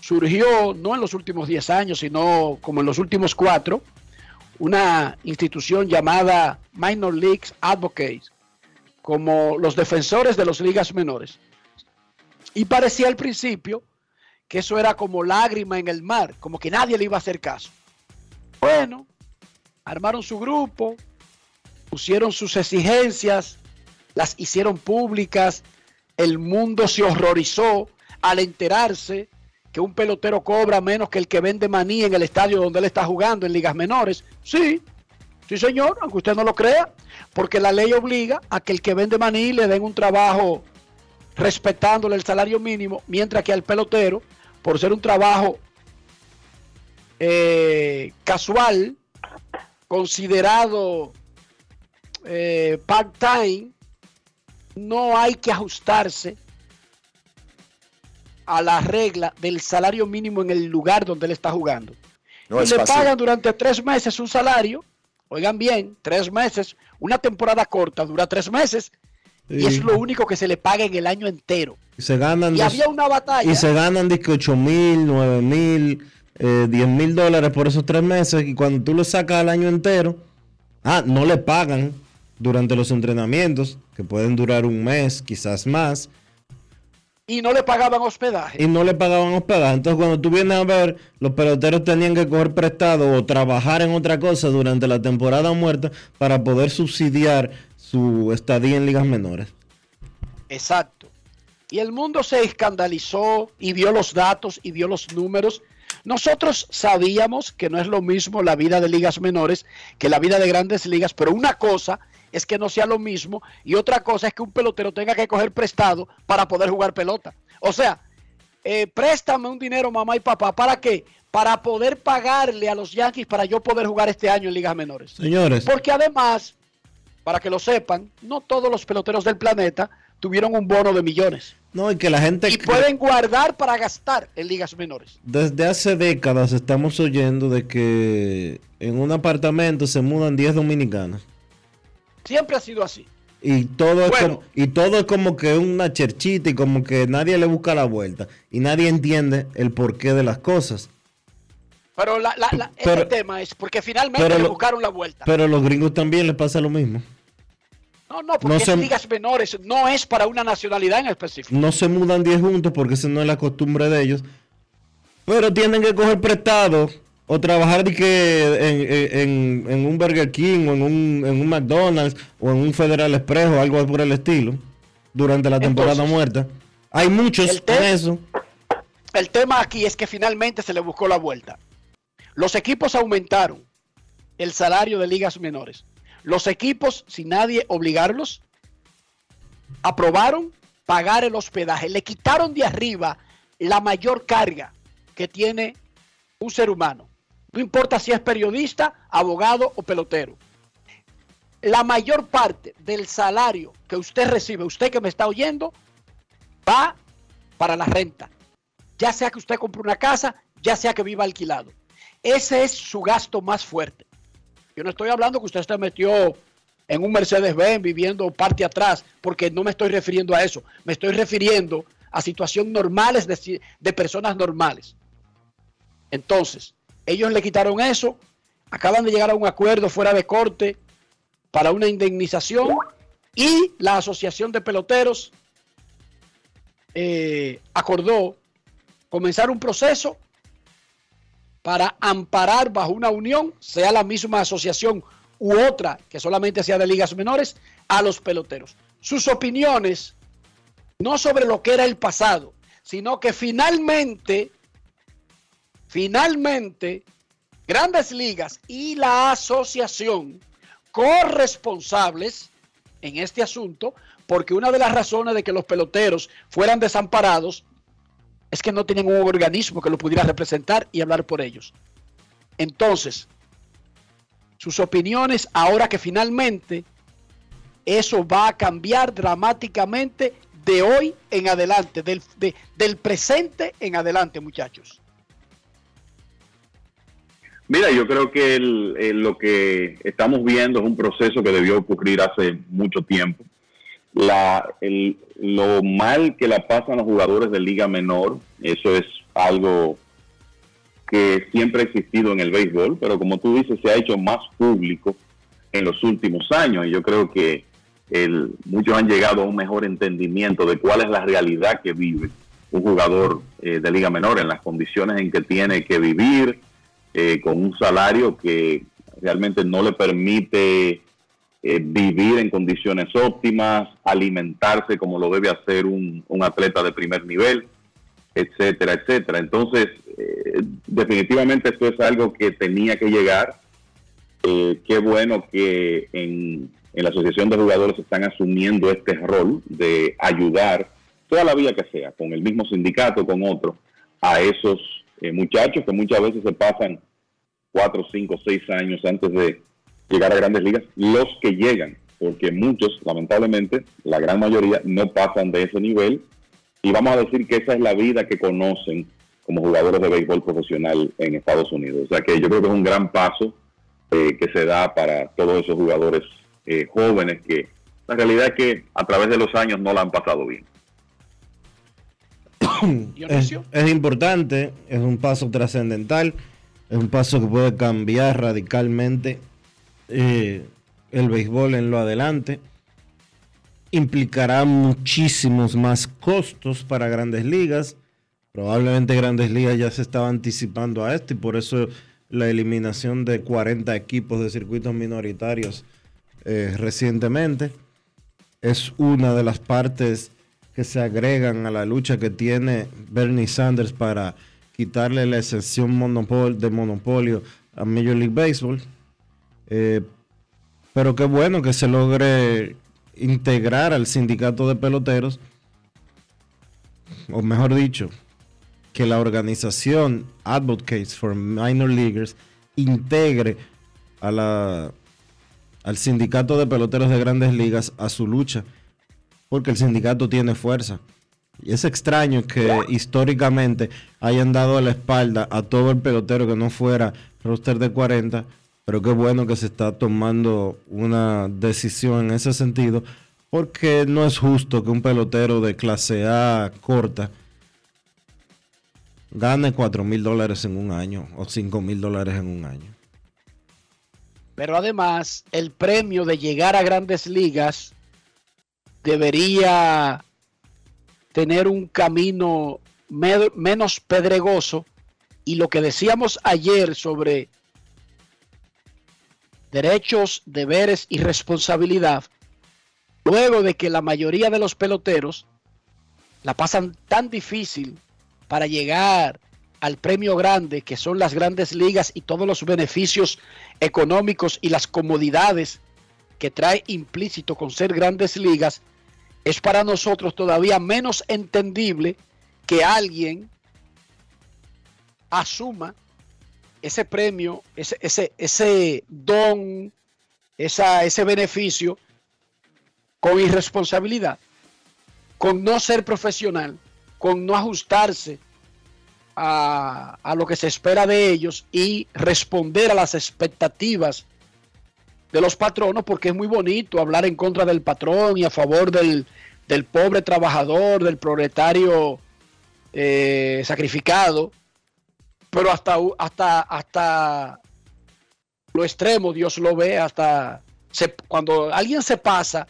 Surgió no en los últimos 10 años, sino como en los últimos 4, una institución llamada Minor Leagues Advocates, como los defensores de las ligas menores. Y parecía al principio que eso era como lágrima en el mar, como que nadie le iba a hacer caso. Bueno, armaron su grupo, pusieron sus exigencias, las hicieron públicas, el mundo se horrorizó al enterarse que un pelotero cobra menos que el que vende maní en el estadio donde él está jugando en ligas menores. Sí, sí señor, aunque usted no lo crea, porque la ley obliga a que el que vende maní le den un trabajo respetándole el salario mínimo, mientras que al pelotero, por ser un trabajo eh, casual, considerado eh, part-time, no hay que ajustarse a la regla del salario mínimo en el lugar donde él está jugando. No y es le fácil. pagan durante tres meses un salario, oigan bien, tres meses, una temporada corta dura tres meses, y es lo único que se le paga en el año entero. Y se ganan Y dos- había una batalla. y se ganan disque 8 mil, 9 mil, 10 mil dólares por esos tres meses. Y cuando tú lo sacas al año entero, ah, no le pagan durante los entrenamientos, que pueden durar un mes, quizás más, y no le pagaban hospedaje. y no le pagaban hospedaje. Entonces, cuando tú vienes a ver, los peloteros tenían que coger prestado o trabajar en otra cosa durante la temporada muerta para poder subsidiar su estadía en ligas menores. Exacto. Y el mundo se escandalizó y vio los datos y vio los números. Nosotros sabíamos que no es lo mismo la vida de ligas menores que la vida de grandes ligas, pero una cosa es que no sea lo mismo y otra cosa es que un pelotero tenga que coger prestado para poder jugar pelota. O sea, eh, préstame un dinero mamá y papá. ¿Para qué? Para poder pagarle a los Yankees para yo poder jugar este año en ligas menores. Señores. Porque además, para que lo sepan, no todos los peloteros del planeta tuvieron un bono de millones. No, y que la gente... Y pueden guardar para gastar en ligas menores. Desde hace décadas estamos oyendo de que en un apartamento se mudan 10 dominicanos. Siempre ha sido así. Y todo, es como, y todo es como que una cherchita y como que nadie le busca la vuelta. Y nadie entiende el porqué de las cosas. Pero, la, la- la- Pero- este tema es porque finalmente le lo- buscaron la vuelta. Pero a los gringos también les pasa lo mismo. No, no, porque no ligas menores, no es para una nacionalidad en específico. No se mudan 10 juntos porque esa no es la costumbre de ellos. Pero tienen que coger prestado o trabajar de que en, en- en un Burger King o en un, en un McDonald's o en un Federal Express o algo por el estilo durante la temporada Entonces, muerta. Hay muchos en eso. El tema aquí es que finalmente se le buscó la vuelta. Los equipos aumentaron el salario de ligas menores. Los equipos, sin nadie obligarlos, aprobaron pagar el hospedaje. Le quitaron de arriba la mayor carga que tiene un ser humano. No importa si es periodista, abogado o pelotero. La mayor parte del salario que usted recibe, usted que me está oyendo, va para la renta. Ya sea que usted compre una casa, ya sea que viva alquilado. Ese es su gasto más fuerte. Yo no estoy hablando que usted se metió en un Mercedes-Benz viviendo parte atrás, porque no me estoy refiriendo a eso. Me estoy refiriendo a situaciones normales de, de personas normales. Entonces, ellos le quitaron eso, acaban de llegar a un acuerdo fuera de corte para una indemnización y la Asociación de Peloteros eh, acordó comenzar un proceso para amparar bajo una unión, sea la misma asociación u otra que solamente sea de ligas menores, a los peloteros. Sus opiniones, no sobre lo que era el pasado, sino que finalmente, finalmente, grandes ligas y la asociación corresponsables en este asunto, porque una de las razones de que los peloteros fueran desamparados es que no tienen un organismo que lo pudiera representar y hablar por ellos. Entonces, sus opiniones, ahora que finalmente eso va a cambiar dramáticamente de hoy en adelante, del, de- del presente en adelante, muchachos. Mira, yo creo que el- lo que estamos viendo es un proceso que debió ocurrir hace mucho tiempo. La, el- lo mal que la pasan los jugadores de liga menor, eso es algo que siempre ha existido en el béisbol, pero como tú dices, se ha hecho más público en los últimos años y yo creo que el- muchos han llegado a un mejor entendimiento de cuál es la realidad que vive un jugador eh, de liga menor en las condiciones en que tiene que vivir, eh, con un salario que realmente no le permite eh, vivir en condiciones óptimas, alimentarse como lo debe hacer un, un atleta de primer nivel, etcétera, etcétera. Entonces, eh, definitivamente esto es algo que tenía que llegar. Eh, qué bueno que en, en la Asociación de Jugadores están asumiendo este rol de ayudar toda la vía que sea, con el mismo sindicato, con otro, a esos eh, muchachos que muchas veces se pasan cuatro, cinco, seis años antes de llegar a grandes ligas, los que llegan, porque muchos, lamentablemente, la gran mayoría no pasan de ese nivel y vamos a decir que esa es la vida que conocen como jugadores de béisbol profesional en Estados Unidos. O sea que yo creo que es un gran paso eh, que se da para todos esos jugadores eh, jóvenes que la realidad es que a través de los años no la han pasado bien. Es, es importante, es un paso trascendental, es un paso que puede cambiar radicalmente eh, el béisbol en lo adelante. Implicará muchísimos más costos para grandes ligas. Probablemente grandes ligas ya se estaba anticipando a esto y por eso la eliminación de 40 equipos de circuitos minoritarios eh, recientemente es una de las partes que se agregan a la lucha que tiene Bernie Sanders para quitarle la exención monopol de monopolio a Major League Baseball. Eh, pero qué bueno que se logre integrar al sindicato de peloteros, o mejor dicho, que la organización Advocates for Minor Leaguers integre a la, al sindicato de peloteros de grandes ligas a su lucha, porque el sindicato tiene fuerza. Y es extraño que históricamente hayan dado la espalda a todo el pelotero que no fuera roster de 40, pero qué bueno que se está tomando una decisión en ese sentido, porque no es justo que un pelotero de clase A corta gane 4 mil dólares en un año o 5 mil dólares en un año. Pero además, el premio de llegar a grandes ligas debería tener un camino me- menos pedregoso. Y lo que decíamos ayer sobre derechos, deberes y responsabilidad, luego de que la mayoría de los peloteros la pasan tan difícil para llegar al premio grande, que son las grandes ligas y todos los beneficios económicos y las comodidades que trae implícito con ser grandes ligas, es para nosotros todavía menos entendible que alguien asuma ese premio, ese, ese, ese don, esa, ese beneficio con irresponsabilidad, con no ser profesional, con no ajustarse a, a lo que se espera de ellos y responder a las expectativas de los patronos, porque es muy bonito hablar en contra del patrón y a favor del, del pobre trabajador, del proletario eh, sacrificado, pero hasta, hasta, hasta lo extremo Dios lo ve, hasta se- cuando alguien se pasa,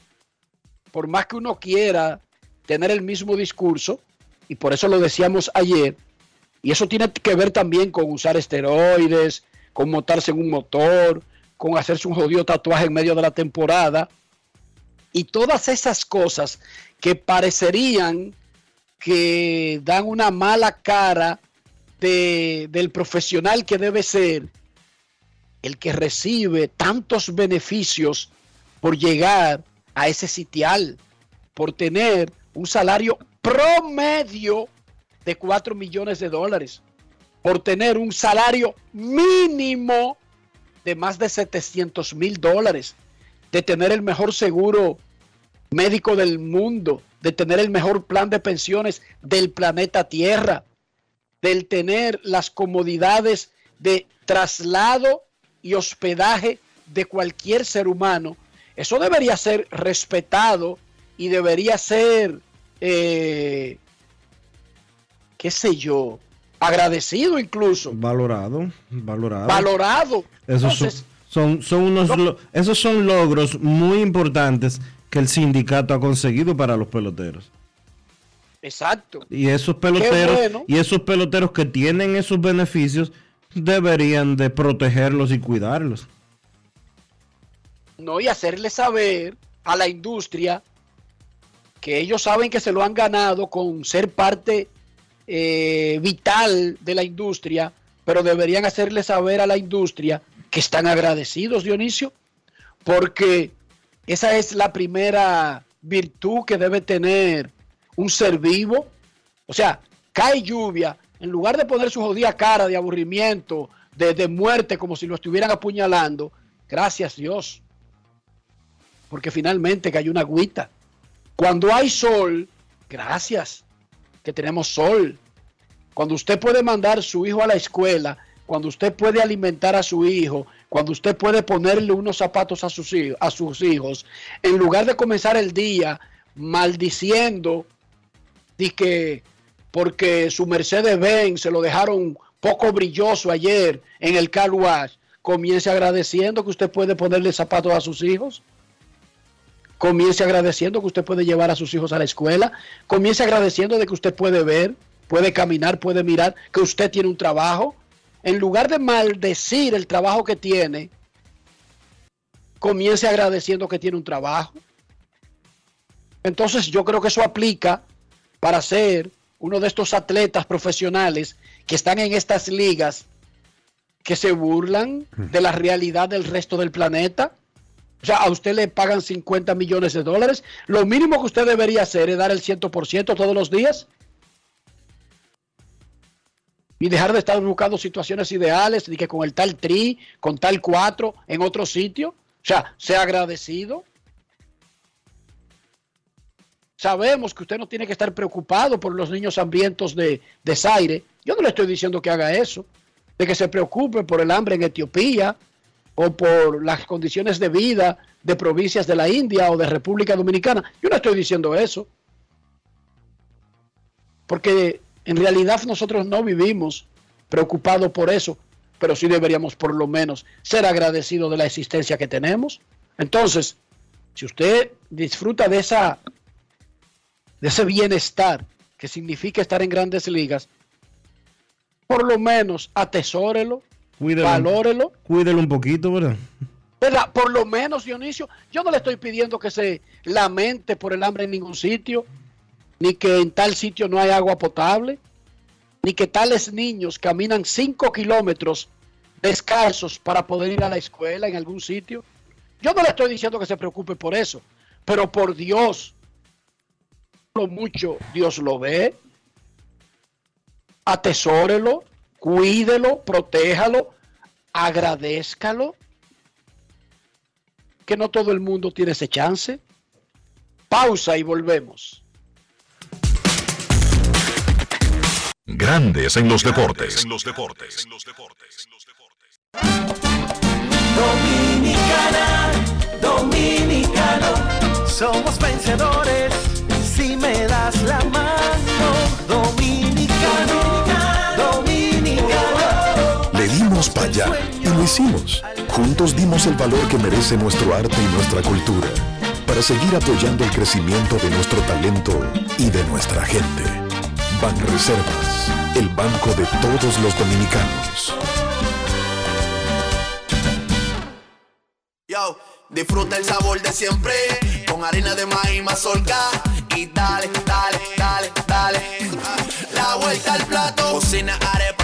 por más que uno quiera tener el mismo discurso, y por eso lo decíamos ayer, y eso tiene que ver también con usar esteroides, con montarse en un motor, con hacerse un jodido tatuaje en medio de la temporada, y todas esas cosas que parecerían que dan una mala cara de- del profesional que debe ser el que recibe tantos beneficios por llegar a ese sitial, por tener un salario promedio de 4 millones de dólares, por tener un salario mínimo de más de 700 mil dólares, de tener el mejor seguro médico del mundo, de tener el mejor plan de pensiones del planeta Tierra, del tener las comodidades de traslado y hospedaje de cualquier ser humano, eso debería ser respetado y debería ser, eh, qué sé yo, agradecido incluso, Valorado, valorado. valorado. Esos son, Entonces, son, son unos esos son logros muy importantes que el sindicato ha conseguido para los peloteros. exacto. Y esos peloteros, bueno. y esos peloteros que tienen esos beneficios deberían de protegerlos y cuidarlos. No, y hacerle saber a la industria que ellos saben que se lo han ganado con ser parte eh, vital de la industria, pero deberían hacerle saber a la industria que están agradecidos, Dionisio, porque esa es la primera virtud que debe tener un ser vivo. O sea, cae lluvia, en lugar de poner su jodida cara de aburrimiento, de, de muerte, como si lo estuvieran apuñalando, gracias Dios, porque finalmente cayó una agüita. Cuando hay sol, gracias, que tenemos sol. Cuando usted puede mandar su hijo a la escuela, cuando usted puede alimentar a su hijo, cuando usted puede ponerle unos zapatos a sus, hij- a sus hijos, en lugar de comenzar el día maldiciendo de que porque su Mercedes Benz se lo dejaron poco brilloso ayer en el car wash, comience agradeciendo que usted puede ponerle zapatos a sus hijos. Comience agradeciendo que usted puede llevar a sus hijos a la escuela. Comience agradeciendo de que usted puede ver, puede caminar, puede mirar, que usted tiene un trabajo. En lugar de maldecir el trabajo que tiene, comience agradeciendo que tiene un trabajo. Entonces yo creo que eso aplica para ser uno de estos atletas profesionales que están en estas ligas que se burlan de la realidad del resto del planeta. O sea, a usted le pagan 50 millones de dólares. Lo mínimo que usted debería hacer es dar el 100% todos los días. y dejar de estar buscando situaciones ideales, de que con el tal tri, con tal cuatro, en otro sitio. O sea, sea agradecido. Sabemos que usted no tiene que estar preocupado por los niños hambrientos de, de Zaire. Yo no le estoy diciendo que haga eso, de que se preocupe por el hambre en Etiopía o por las condiciones de vida de provincias de la India o de República Dominicana. Yo no estoy diciendo eso. Porque en realidad nosotros no vivimos preocupados por eso, pero sí deberíamos por lo menos ser agradecidos de la existencia que tenemos. Entonces, si usted disfruta de esa de ese bienestar que significa estar en grandes ligas, por lo menos atesórelo, Cuídelo, valórelo. Cuídelo un poquito, ¿verdad? ¿verdad? Por lo menos, Dionisio, yo no le estoy pidiendo que se lamente por el hambre en ningún sitio, ni que en tal sitio no hay agua potable, ni que tales niños caminan cinco kilómetros descalzos para poder ir a la escuela en algún sitio. Yo no le estoy diciendo que se preocupe por eso, pero por Dios, lo mucho Dios lo ve, atesórelo, cuídelo, protéjalo, agradézcalo, que no todo el mundo tiene ese chance. Pausa y volvemos. Grandes en los deportes. En los deportes. En los deportes. Dominicana, dominicano, somos vencedores si me das la mano. Dominicano, dominicano. Para allá y lo hicimos. Juntos dimos el valor que merece nuestro arte y nuestra cultura para seguir apoyando el crecimiento de nuestro talento y de nuestra gente. Banreservas, el banco de todos los dominicanos. Yo, disfruta el sabor de siempre con harina de maíz mazorca y dale, dale, dale, dale. La vuelta al plato, cocina arepa,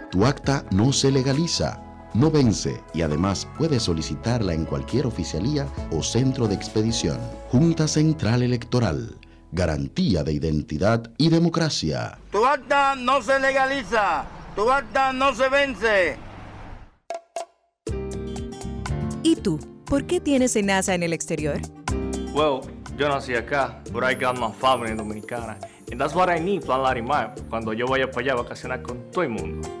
Tu acta no se legaliza, no vence y además puedes solicitarla en cualquier oficialía o centro de expedición. Junta Central Electoral. Garantía de identidad y democracia. Tu acta no se legaliza, tu acta no se vence. ¿Y tú? ¿Por qué tienes NASA en el exterior? Well, yo nací acá, but I got my family dominicana. And that's what I need, Plan Larimar, cuando yo vaya para allá a vacacionar con todo el mundo.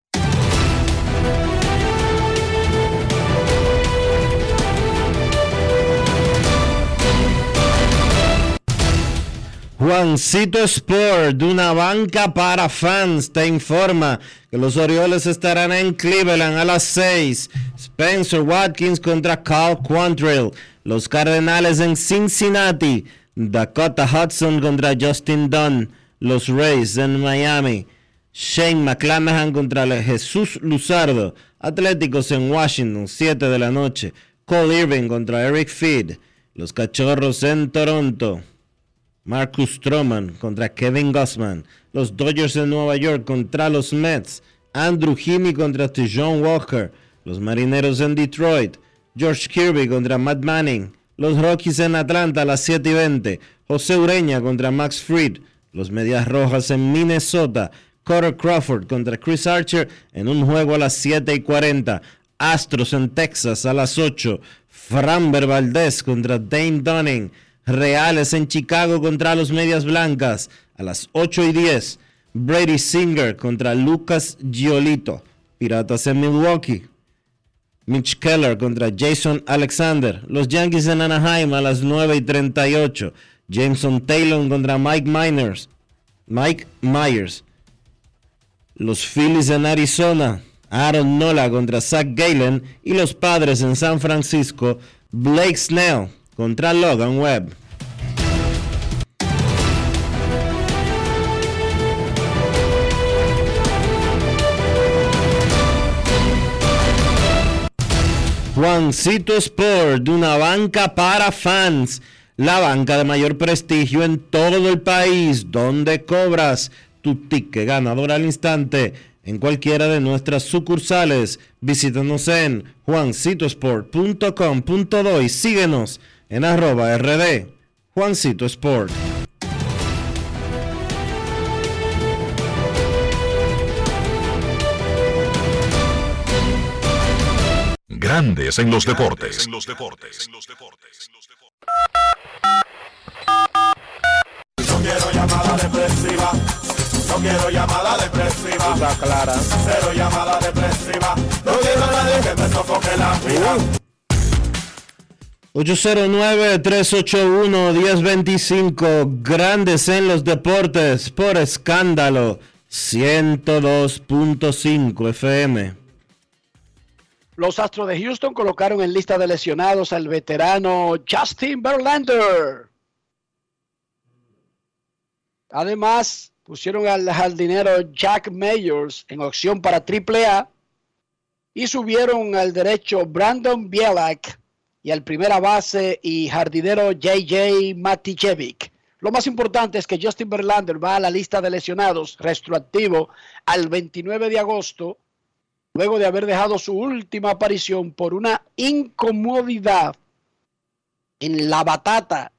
Juancito Sport, de una banca para fans, te informa que los Orioles estarán en Cleveland a las 6. Spencer Watkins contra Carl Quantrill. Los Cardenales en Cincinnati. Dakota Hudson contra Justin Dunn. Los Rays en Miami. Shane McClanahan contra Jesús Luzardo. Atléticos en Washington, 7 de la noche. Cole Irving contra Eric Feed. Los Cachorros en Toronto. Marcus Stroman contra Kevin Gossman. Los Dodgers de Nueva York contra los Mets. Andrew Heaney contra John Walker. Los Marineros en Detroit. George Kirby contra Matt Manning. Los Rockies en Atlanta a las 7 y 20. José Ureña contra Max Fried. Los Medias Rojas en Minnesota. Carter Crawford contra Chris Archer en un juego a las 7 y 40. Astros en Texas a las 8. Framber Valdez contra Dane Dunning. Reales en Chicago contra los Medias Blancas a las 8 y 10. Brady Singer contra Lucas Giolito. Piratas en Milwaukee. Mitch Keller contra Jason Alexander. Los Yankees en Anaheim a las 9 y 38. Jameson Taylor contra Mike Miners. Mike Myers. Los Phillies en Arizona. Aaron Nola contra Zach Galen. Y los Padres en San Francisco. Blake Snell contra Logan Webb. Juancito Sport, una banca para fans, la banca de mayor prestigio en todo el país, donde cobras tu ticket ganador al instante en cualquiera de nuestras sucursales. Visítanos en juancitosport.com.do y síguenos en arroba rd Juancito Sport. Grandes en los deportes. No quiero llamada depresiva. No quiero llamada depresiva. Está clara. Cero llamada depresiva. No quiero a nadie que me sofoque la vida. 809-381-1025, grandes en los deportes, por escándalo, 102.5 FM. Los Astros de Houston colocaron en lista de lesionados al veterano Justin Verlander. Además, pusieron al jardinero Jack Mayors en opción para AAA y subieron al derecho Brandon Bielak y al primera base y jardinero JJ Matijevic. Lo más importante es que Justin Verlander va a la lista de lesionados retroactivo al 29 de agosto, luego de haber dejado su última aparición por una incomodidad en la batata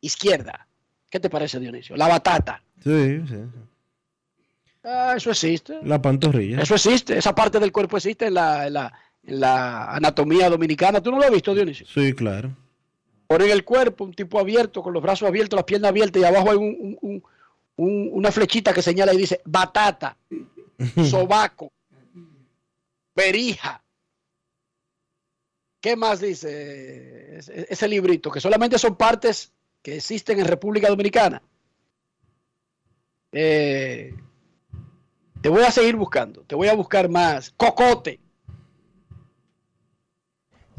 izquierda. ¿Qué te parece, Dionisio? La batata. Sí, sí. Ah, eso existe. La pantorrilla. Eso existe. Esa parte del cuerpo existe en la, en la, en la anatomía dominicana. ¿Tú no lo has visto, Dionisio? Sí, claro. Ponen el cuerpo, un tipo abierto, con los brazos abiertos, las piernas abiertas, y abajo hay un- un- un- un- una flechita que señala y dice batata, sobaco, berija. ¿Qué más dice ese, ese librito? Que solamente son partes que existen en República Dominicana. Eh, te voy a seguir buscando, te voy a buscar más. Cocote.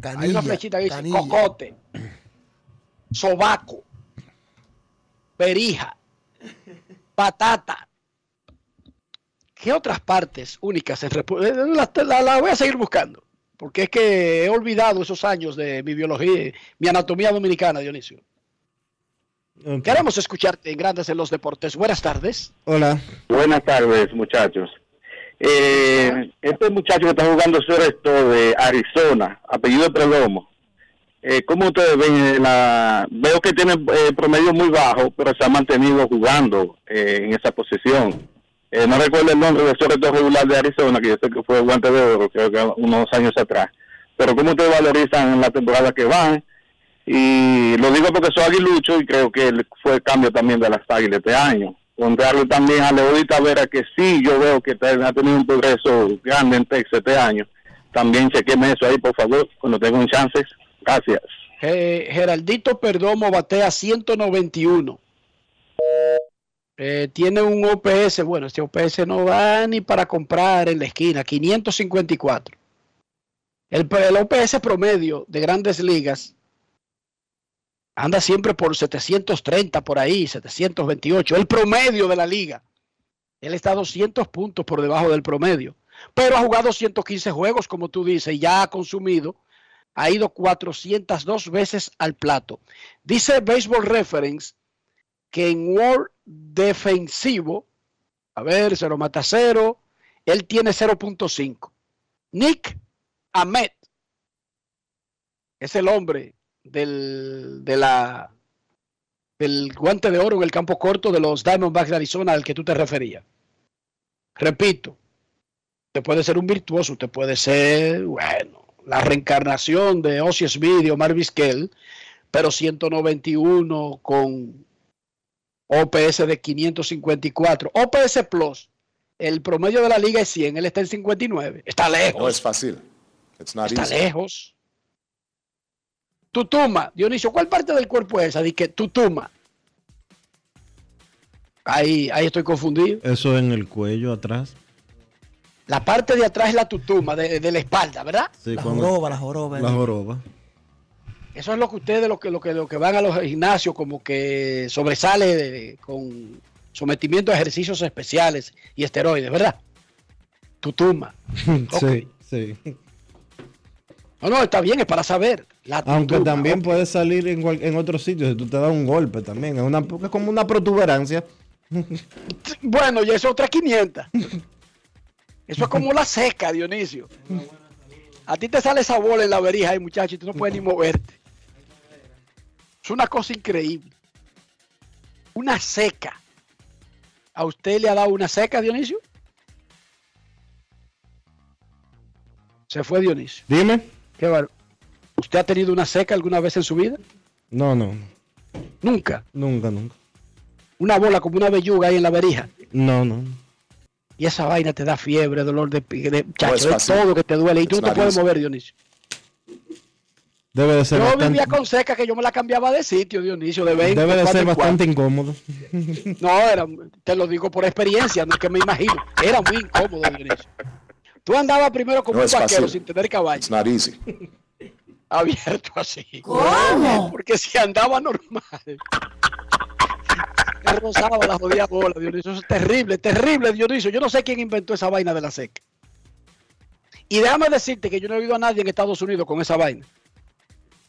Hay una flechita que dice canilla. cocote, sobaco, perija, patata. ¿Qué otras partes únicas en República? La, la- la voy a seguir buscando, porque es que he olvidado esos años de mi biología, mi anatomía dominicana, Dionisio. Queremos escucharte en Grandes en los Deportes. Buenas tardes. Hola. Buenas tardes, muchachos. Eh, este muchacho que está jugando esto de Arizona, apellido Prelomo, eh, ¿cómo ustedes ven? La, veo que tiene eh, promedio muy bajo, pero se ha mantenido jugando eh, en esa posición. Eh, no recuerdo el nombre del reto regular de Arizona, que yo sé que fue guante de oro, creo que unos años atrás. Pero ¿cómo ustedes valorizan la temporada que van? Y lo digo porque soy aguilucho y creo que fue el cambio también de las águilas este año. Contrario también a Leodita Vera, que sí, yo veo que ha tenido un progreso grande en Texas este año. También chequeme eso ahí, por favor, cuando tenga un chance. Gracias. Ge- Geraldito Perdomo batea 191. Eh, tiene un OPS, bueno, este OPS no va ni para comprar en la esquina, 554. El, el OPS promedio de grandes ligas anda siempre por 730 por ahí, 728, el promedio de la liga. Él está 200 puntos por debajo del promedio, pero ha jugado 115 juegos, como tú dices, y ya ha consumido ha ido 402 veces al plato. Dice Baseball Reference que en World defensivo, a ver, se lo mata cero, él tiene 0.5. Nick Ahmed es el hombre del, de la, del guante de oro en el campo corto de los Diamondbacks de Arizona al que tú te referías. Repito, usted puede ser un virtuoso, usted puede ser, bueno, la reencarnación de Ozzy Smith y Omar Vizquel, pero 191 con OPS de 554. OPS Plus, el promedio de la liga es 100, él está en 59. Está lejos. No es fácil. It's not Está easy. lejos. Tutuma, Dionisio, ¿cuál parte del cuerpo es esa? Dice que tutuma. Ahí, ahí estoy confundido. Eso en el cuello atrás. La parte de atrás es la tutuma, de, de la espalda, ¿verdad? Sí, La cuando- joroba, la joroba. La joroba. Eso es lo que ustedes, lo que, lo que, lo que van a los gimnasios, como que sobresale de- con sometimiento a ejercicios especiales y esteroides, ¿verdad? Tutuma. Sí, sí. No, no, está bien, es para saber. La Aunque también puede salir en, en otros sitios si tú te das un golpe también. Es, una, es como una protuberancia. Bueno, ya es otra 500. Eso es como la seca, Dionisio. A ti te sale esa bola en la verija ahí, muchacho, y tú no puedes ni moverte. Es una cosa increíble. Una seca. ¿A usted le ha dado una seca, Dionisio? Se fue Dionisio. Dime. Qué bar- ¿Usted ha tenido una seca alguna vez en su vida? No, no. Nunca. Nunca, nunca. Una bola como una belluga ahí en la verija. No, no. Y esa vaina te da fiebre, dolor de, de chacho, es de todo que te duele y tú no te puedes mover, Dionisio. Debe de ser Yo bastante, vivía con seca que yo me la cambiaba de sitio, Dionisio, de 20. debe de ser en bastante incómodo. No, era, te lo digo por experiencia, no es que me imagino. Era muy incómodo, Dionisio. Tú andabas primero como No un es vaquero fácil. sin tener caballo. It's not easy. Abierto así. ¿Cómo? Porque si andaba normal. Me rozaba la jodida bola, Dionisio. Eso es terrible, terrible, Dionisio. Yo no sé quién inventó esa vaina de la seca. Y déjame decirte que yo no he oído a nadie en Estados Unidos con esa vaina.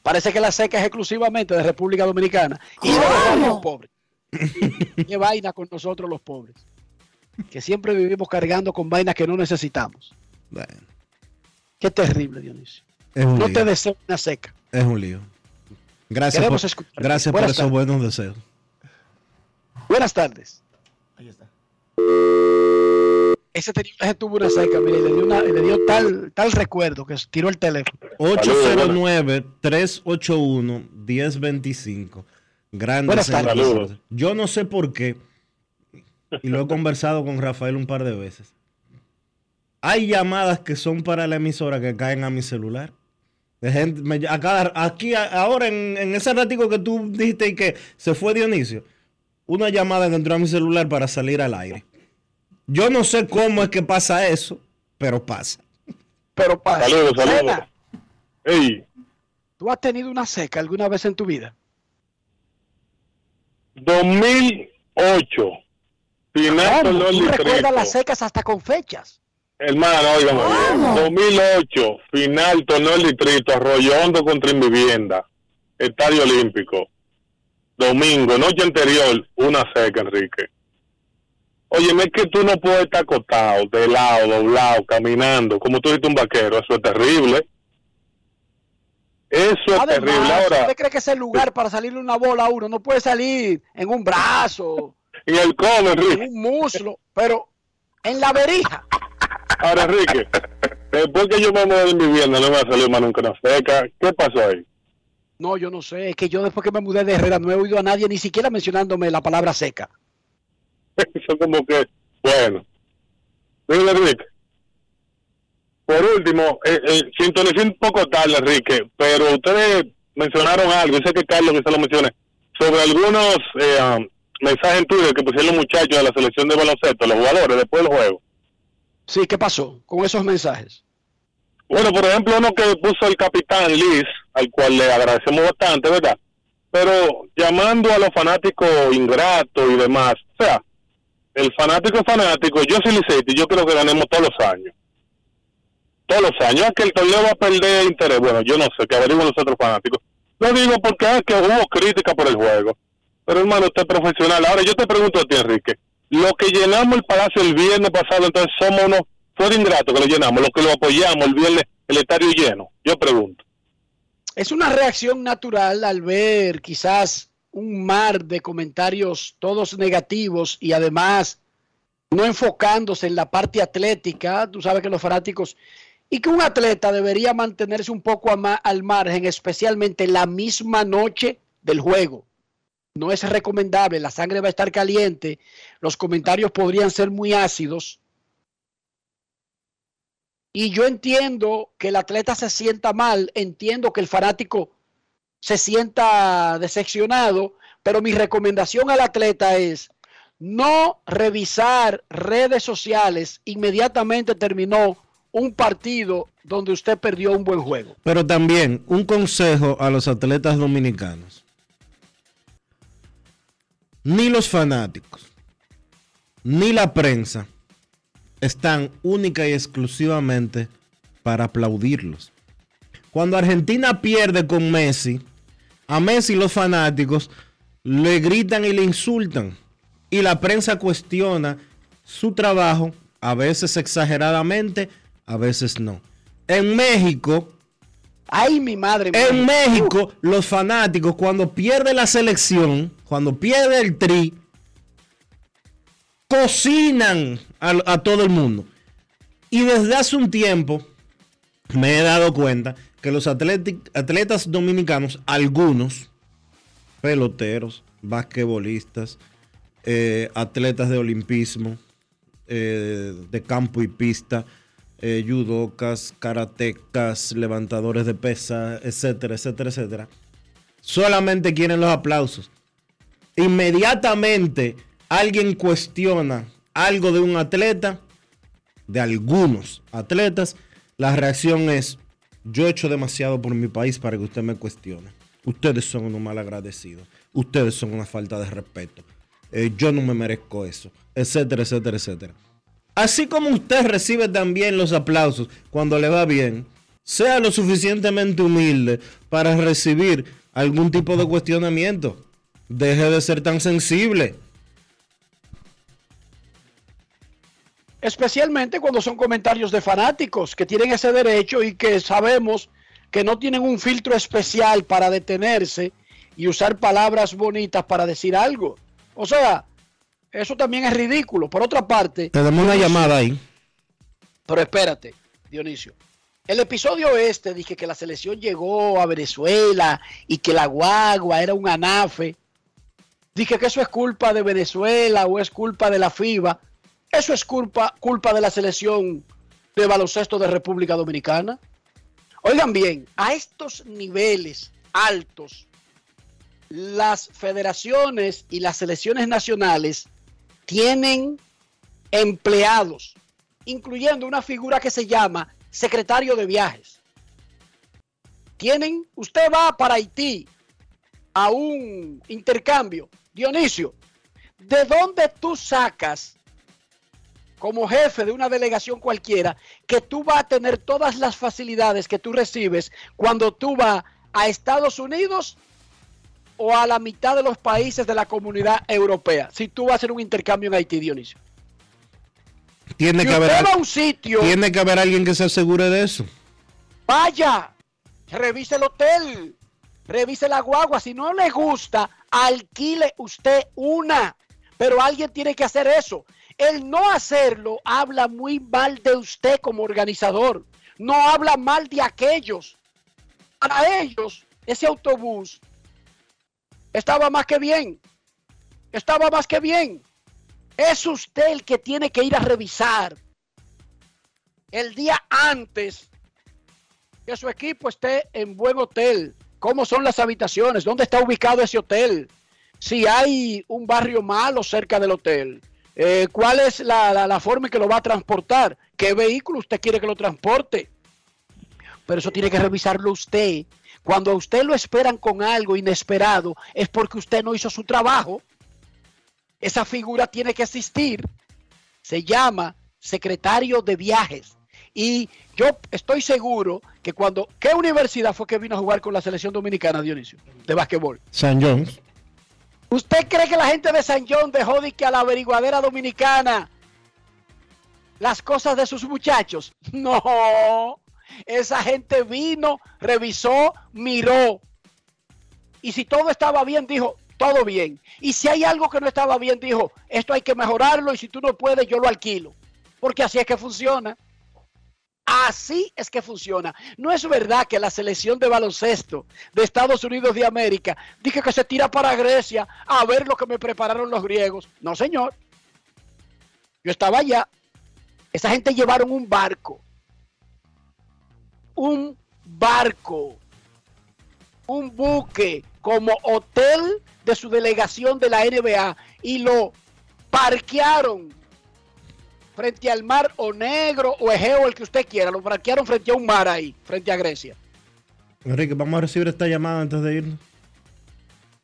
Parece que la seca es exclusivamente de República Dominicana. Y de los pobres. Qué vaina con nosotros los pobres. Que siempre vivimos cargando con vainas que no necesitamos. Bueno, Qué terrible, Dionisio. Es un No lío. te deseo una seca. Es un lío. Gracias Queremos por, esos tardes. buenos deseos. Buenas tardes. Ese, tenía, ese tuvo una seca, mire, le dio, una- le dio tal, tal recuerdo que tiró el teléfono. 809-381-1025. Grandes Buenas. Yo no sé por qué, y lo he conversado con Rafael un par de veces. Hay llamadas que son para la emisora que caen a mi celular. De gente, me- a cada- aquí, a- ahora, en, en ese ratico que tú dijiste y que se fue Dionisio, una llamada que entró a mi celular para salir al aire. Yo no sé cómo es que pasa eso, pero pasa. Pero pasa. Saludos, saludos. ¿tú has tenido una seca alguna vez en tu vida? 2008. Final ¿Cómo? Color ¿Tú recuerdas las secas hasta con fechas? Hermano, oigan, 2008, final torneo del distrito, Arroyo Hondo contra Invivienda, Estadio Olímpico. Domingo, noche anterior, una seca, Enrique. Oye, es que tú no puedes estar acostado, de lado, doblado, caminando, como tú dices un vaquero, eso es terrible. Eso es terrible. Ahora, ¿usted cree que ese lugar para salirle una bola a uno no puede salir en un brazo, en el cono, en un muslo, pero en la verija? Ahora, Enrique, después que yo me mudé de mi vivienda, no me ha salido más nunca una seca. ¿Qué pasó ahí? No, yo no sé, es que yo después que me mudé de Herrera no he oído a nadie ni siquiera mencionándome la palabra seca. Eso como que, bueno. Mira, Enrique. Por último, eh, eh, sintonicé un poco tarde, Enrique, pero ustedes mencionaron algo, yo sé que Carlos quizá lo mencione, sobre algunos eh, um, mensajes en Twitter que pusieron los muchachos de la selección de baloncesto, los jugadores, después del juego. Sí, ¿qué pasó con esos mensajes? Bueno, por ejemplo, uno que puso el capitán Liz, al cual le agradecemos bastante, ¿verdad? Pero llamando a los fanáticos ingratos y demás, o sea, el fanático fanático, yo soy Licey y yo creo que ganemos todos los años. Todos los años, es que el torneo va a perder interés. Bueno, yo no sé, que averigüen los otros fanáticos. No digo porque es que hubo crítica por el juego. Pero hermano, usted es profesional. Ahora yo te pregunto a ti, Enrique. Lo que llenamos el palacio el viernes pasado, entonces somos unos, fue de ingrato que lo llenamos. Los que lo apoyamos el viernes, el estadio lleno. Yo pregunto. es una reacción natural al ver quizás un mar de comentarios todos negativos y además no enfocándose en la parte atlética. Tú sabes que los fanáticos y que un atleta debería mantenerse un poco al margen, especialmente la misma noche del juego. No es recomendable, la sangre va a estar caliente, los comentarios podrían ser muy ácidos. Y yo entiendo que el atleta se sienta mal, entiendo que el fanático se sienta decepcionado, pero mi recomendación al atleta es no revisar redes sociales inmediatamente terminó un partido donde usted perdió un buen juego. Pero también un consejo a los atletas dominicanos. Ni los fanáticos, ni la prensa están única y exclusivamente para aplaudirlos. Cuando Argentina pierde con Messi, a Messi los fanáticos le gritan y le insultan. Y la prensa cuestiona su trabajo, a veces exageradamente, a veces no. En México, ay mi madre, en México los fanáticos cuando pierde la selección, cuando pierde el tri, cocinan a, todo el mundo. Y desde hace un tiempo me he dado cuenta que los atletas dominicanos, algunos peloteros, basquetbolistas, eh, atletas de olimpismo, eh, de campo y pista, eh, judocas, karatecas, levantadores de pesa, etcétera, etcétera, etcétera, solamente quieren los aplausos. Inmediatamente alguien cuestiona algo de un atleta, de algunos atletas, la reacción es, yo he hecho demasiado por mi país para que usted me cuestione. Ustedes son unos mal agradecidos. Ustedes son una falta de respeto. Eh, yo no me merezco eso. Etcétera, etcétera, etcétera. Así como usted recibe también los aplausos cuando le va bien, sea lo suficientemente humilde para recibir algún tipo de cuestionamiento. Deje de ser tan sensible. Especialmente cuando son comentarios de fanáticos que tienen ese derecho y que sabemos que no tienen un filtro especial para detenerse y usar palabras bonitas para decir algo. O sea, eso también es ridículo. Por otra parte. Tenemos una llamada ahí. Pero espérate, Dionisio. El episodio este dije que la selección llegó a Venezuela y que la guagua era un anafe. Dije que eso es culpa de Venezuela o es culpa de la FIBA. Eso es culpa, culpa de la selección de baloncesto de República Dominicana. Oigan bien, a estos niveles altos, las federaciones y las selecciones nacionales tienen empleados, incluyendo una figura que se llama secretario de viajes. Tienen, usted va para Haití a un intercambio. Dionisio, ¿de dónde tú sacas como jefe de una delegación cualquiera que tú vas a tener todas las facilidades que tú recibes cuando tú vas a Estados Unidos o a la mitad de los países de la comunidad europea si tú vas a hacer un intercambio en Haití, Dionisio? Tiene, que, haber, un sitio, tiene que haber alguien que se asegure de eso. Vaya, revise el hotel, revise la guagua. Si no le gusta, alquile usted una. Pero alguien tiene que hacer eso. El no hacerlo habla muy mal de usted como organizador. No habla mal de aquellos. Para ellos, ese autobús estaba más que bien. Estaba más que bien. Es usted el que tiene que ir a revisar el día antes que su equipo esté en buen hotel. ¿Cómo son las habitaciones? ¿Dónde está ubicado ese hotel? Si hay un barrio malo cerca del hotel. Eh, ¿Cuál es la, la forma en que lo va a transportar? ¿Qué vehículo usted quiere que lo transporte? Pero eso tiene que revisarlo usted cuando a usted lo esperan con algo inesperado, es porque usted no hizo su trabajo. Esa figura tiene que existir. Se llama secretario de viajes. Y yo estoy seguro que cuando... ¿Qué universidad fue que vino a jugar con la selección dominicana, Dionisio? De básquetbol. San John. ¿Usted cree que la gente de San John dejó de que a la averiguadera dominicana las cosas de sus muchachos? No. Esa gente vino, revisó, miró. Y si todo estaba bien, dijo, todo bien. Y si hay algo que no estaba bien, dijo, esto hay que mejorarlo y si tú no puedes, yo lo alquilo. Porque así es que funciona. Así es que funciona. No es verdad que la selección de baloncesto de Estados Unidos de América dije que se tira para Grecia a ver lo que me prepararon los griegos. No, señor. Yo estaba allá. Esa gente llevaron un barco. Un barco. Un buque como hotel de su delegación de la NBA y lo parquearon frente al mar o negro o Egeo, el que usted quiera. Lo parquearon frente a un mar ahí, frente a Grecia. Enrique, vamos a recibir esta llamada antes de irnos.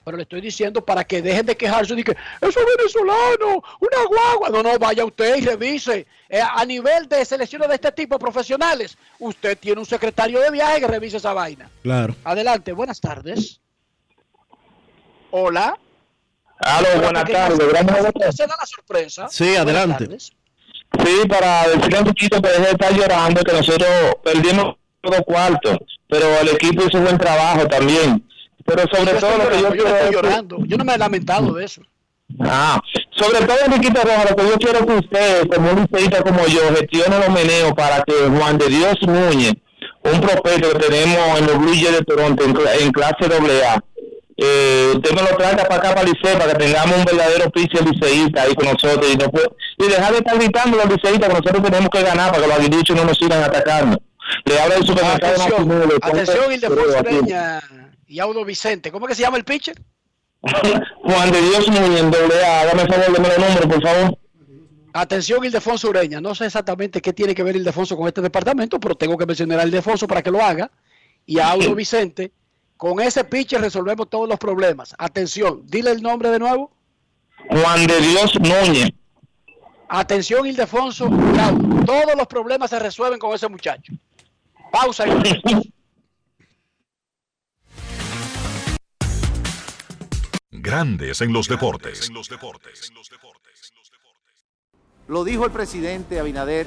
Pero le estoy diciendo para que dejen de quejarse de que eso es venezolano, una guagua. No, no, vaya usted y revise. Eh, a nivel de selecciones de este tipo profesionales, usted tiene un secretario de viaje que revise esa vaina. Claro. Adelante, buenas tardes. Hola. Aló, buenas tardes. Se da la sorpresa. Sí, Buenas adelante. tardes. Sí, para decirle un poquito que deje de estar llorando, que nosotros perdimos todo cuarto, pero el equipo hizo un buen trabajo también. Pero sobre Yo todo lo que yo yo estoy llorando. Yo no me he lamentado de eso. Ah, sobre todo Enriquito Rojas, lo que yo quiero que usted, como un liceísta como yo, gestione los meneos para que Juan de Dios Núñez, un prospecto que tenemos en los Blue Jays de Toronto en, en clase AA, eh, usted me lo traiga para acá para Licey para que tengamos un verdadero piso liceísta ahí con nosotros y, no puede- y dejar de estar gritando los liceístas que nosotros tenemos que ganar para que los aguiluchos no nos sigan atacando. Le habla el supermercado Atención, Nacional, le pongo- atención, Ildefonso. Ureña y Audo Vicente. ¿Cómo que se llama el pitcher? Juan de Dios en doble A, el favor, deme los números, por favor. Atención, Ildefonso Ureña. No sé exactamente qué tiene que ver Ildefonso con este departamento, pero tengo que mencionar a Ildefonso para que lo haga. Y a Audo Vicente. Con ese pitcher resolvemos todos los problemas. Atención, dile el nombre de nuevo. Juan de Dios Núñez. Atención, Ildefonso. Todos los problemas se resuelven con ese muchacho. Pausa y. Grandes en los deportes. Lo dijo el presidente Abinader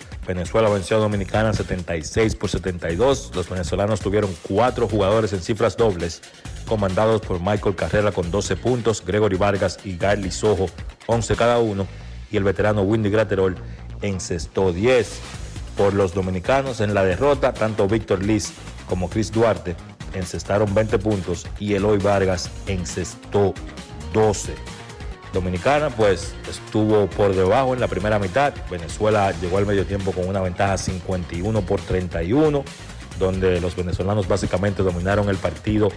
Venezuela venció a Dominicana 76 por 72. Los venezolanos tuvieron cuatro jugadores en cifras dobles, comandados por Michael Carrera con 12 puntos, Gregory Vargas y Garly Sojo 11 cada uno, y el veterano Windy Graterol encestó 10. Por los dominicanos en la derrota, tanto Víctor Liz como Chris Duarte encestaron 20 puntos y Eloy Vargas encestó 12. Dominicana pues estuvo por debajo en la primera mitad. Venezuela llegó al medio tiempo con una ventaja 51 por 31, donde los venezolanos básicamente dominaron el partido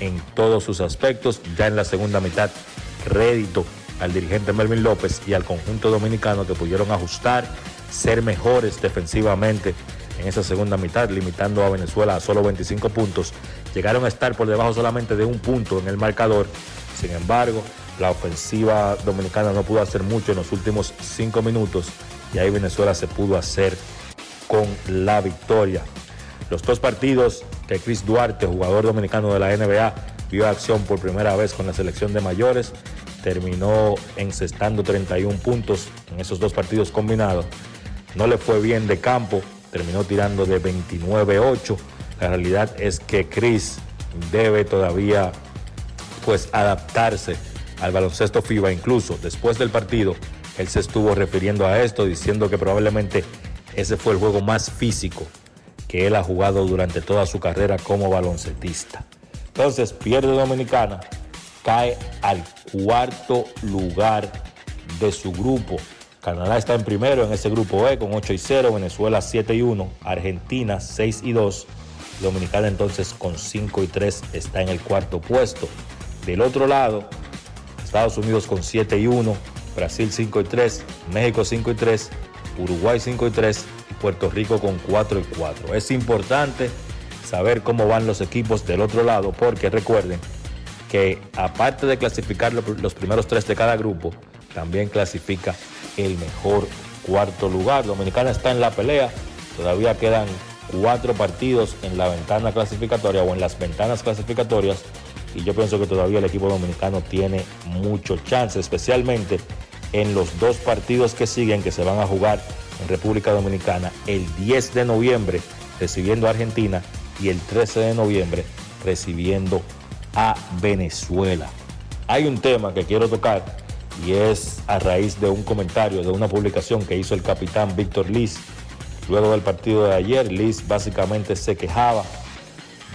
en todos sus aspectos. Ya en la segunda mitad, crédito al dirigente Melvin López y al conjunto dominicano que pudieron ajustar, ser mejores defensivamente en esa segunda mitad, limitando a Venezuela a solo 25 puntos. Llegaron a estar por debajo solamente de un punto en el marcador. Sin embargo, la ofensiva dominicana no pudo hacer mucho en los últimos cinco minutos y ahí Venezuela se pudo hacer con la victoria. Los dos partidos que Chris Duarte, jugador dominicano de la NBA, vio acción por primera vez con la selección de mayores, terminó encestando 31 puntos en esos dos partidos combinados. No le fue bien de campo, terminó tirando de 29-8. La realidad es que Chris debe todavía pues adaptarse al baloncesto FIBA. Incluso después del partido, él se estuvo refiriendo a esto, diciendo que probablemente ese fue el juego más físico que él ha jugado durante toda su carrera como baloncetista. Entonces pierde Dominicana, cae al cuarto lugar de su grupo. Canadá está en primero en ese grupo E con 8 y 0, Venezuela 7 y 1, Argentina 6 y 2, Dominicana entonces con 5 y 3 está en el cuarto puesto. Del otro lado, Estados Unidos con 7 y 1, Brasil 5 y 3, México 5 y 3, Uruguay 5 y 3 y Puerto Rico con 4 y 4. Es importante saber cómo van los equipos del otro lado porque recuerden que aparte de clasificar los primeros tres de cada grupo, también clasifica el mejor cuarto lugar. Dominicana está en la pelea, todavía quedan cuatro partidos en la ventana clasificatoria o en las ventanas clasificatorias y yo pienso que todavía el equipo dominicano tiene mucho chance, especialmente en los dos partidos que siguen que se van a jugar en República Dominicana el 10 de noviembre recibiendo a Argentina y el 13 de noviembre recibiendo a Venezuela. Hay un tema que quiero tocar y es a raíz de un comentario, de una publicación que hizo el capitán Víctor Liz. Luego del partido de ayer, Liz básicamente se quejaba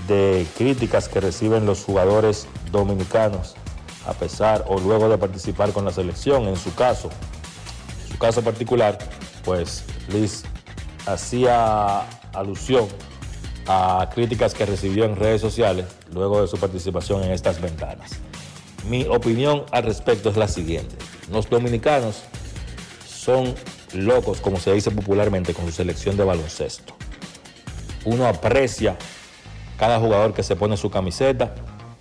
de críticas que reciben los jugadores dominicanos a pesar o luego de participar con la selección. En su caso, su caso particular, pues Liz hacía alusión a críticas que recibió en redes sociales luego de su participación en estas ventanas. Mi opinión al respecto es la siguiente. Los dominicanos son locos, como se dice popularmente, con su selección de baloncesto. Uno aprecia cada jugador que se pone su camiseta,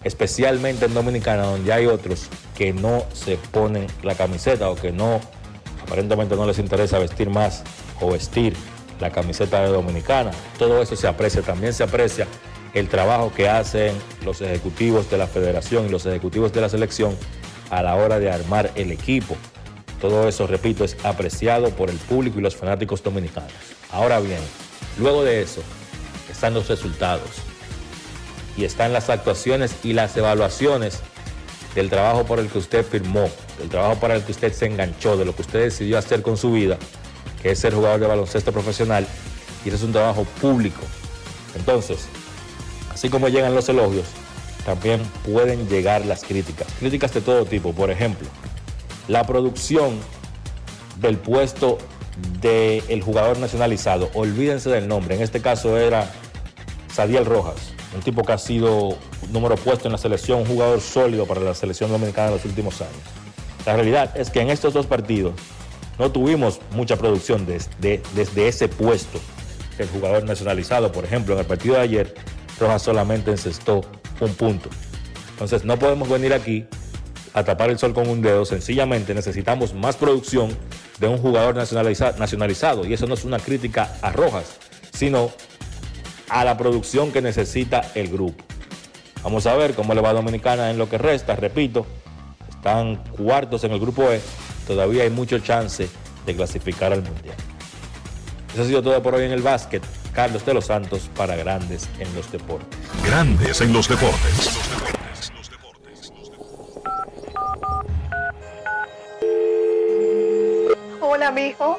especialmente en Dominicana, donde hay otros que no se ponen la camiseta o que no, aparentemente no les interesa vestir más o vestir la camiseta de Dominicana. Todo eso se aprecia. También se aprecia el trabajo que hacen los ejecutivos de la federación y los ejecutivos de la selección a la hora de armar el equipo. Todo eso, repito, es apreciado por el público y los fanáticos dominicanos. Ahora bien, luego de eso están los resultados y están las actuaciones y las evaluaciones del trabajo por el que usted firmó, del trabajo para el que usted se enganchó, de lo que usted decidió hacer con su vida, que es ser jugador de baloncesto profesional, y eso es un trabajo público. Entonces, así como llegan los elogios, también pueden llegar las críticas, críticas de todo tipo. Por ejemplo, la producción del puesto del jugador nacionalizado, olvídense del nombre, en este caso era Sadiel Rojas, un tipo que ha sido número puesto en la selección, un jugador sólido para la selección dominicana en los últimos años. La realidad es que en estos dos partidos no tuvimos mucha producción desde, ese puesto del jugador nacionalizado. Por ejemplo, en el partido de ayer, Rojas solamente encestó un punto. Entonces no podemos venir aquí a tapar el sol con un dedo. Sencillamente necesitamos más producción de un jugador nacionalizado. Y eso no es una crítica a Rojas, sino a la producción que necesita el grupo. Vamos a ver cómo le va a Dominicana en lo que resta. Repito, están cuartos en el grupo E. Todavía hay mucho chance de clasificar al Mundial. Eso ha sido todo por hoy en el básquet. Carlos de los Santos para Grandes en los Deportes. Grandes en los Deportes. Hola, mijo.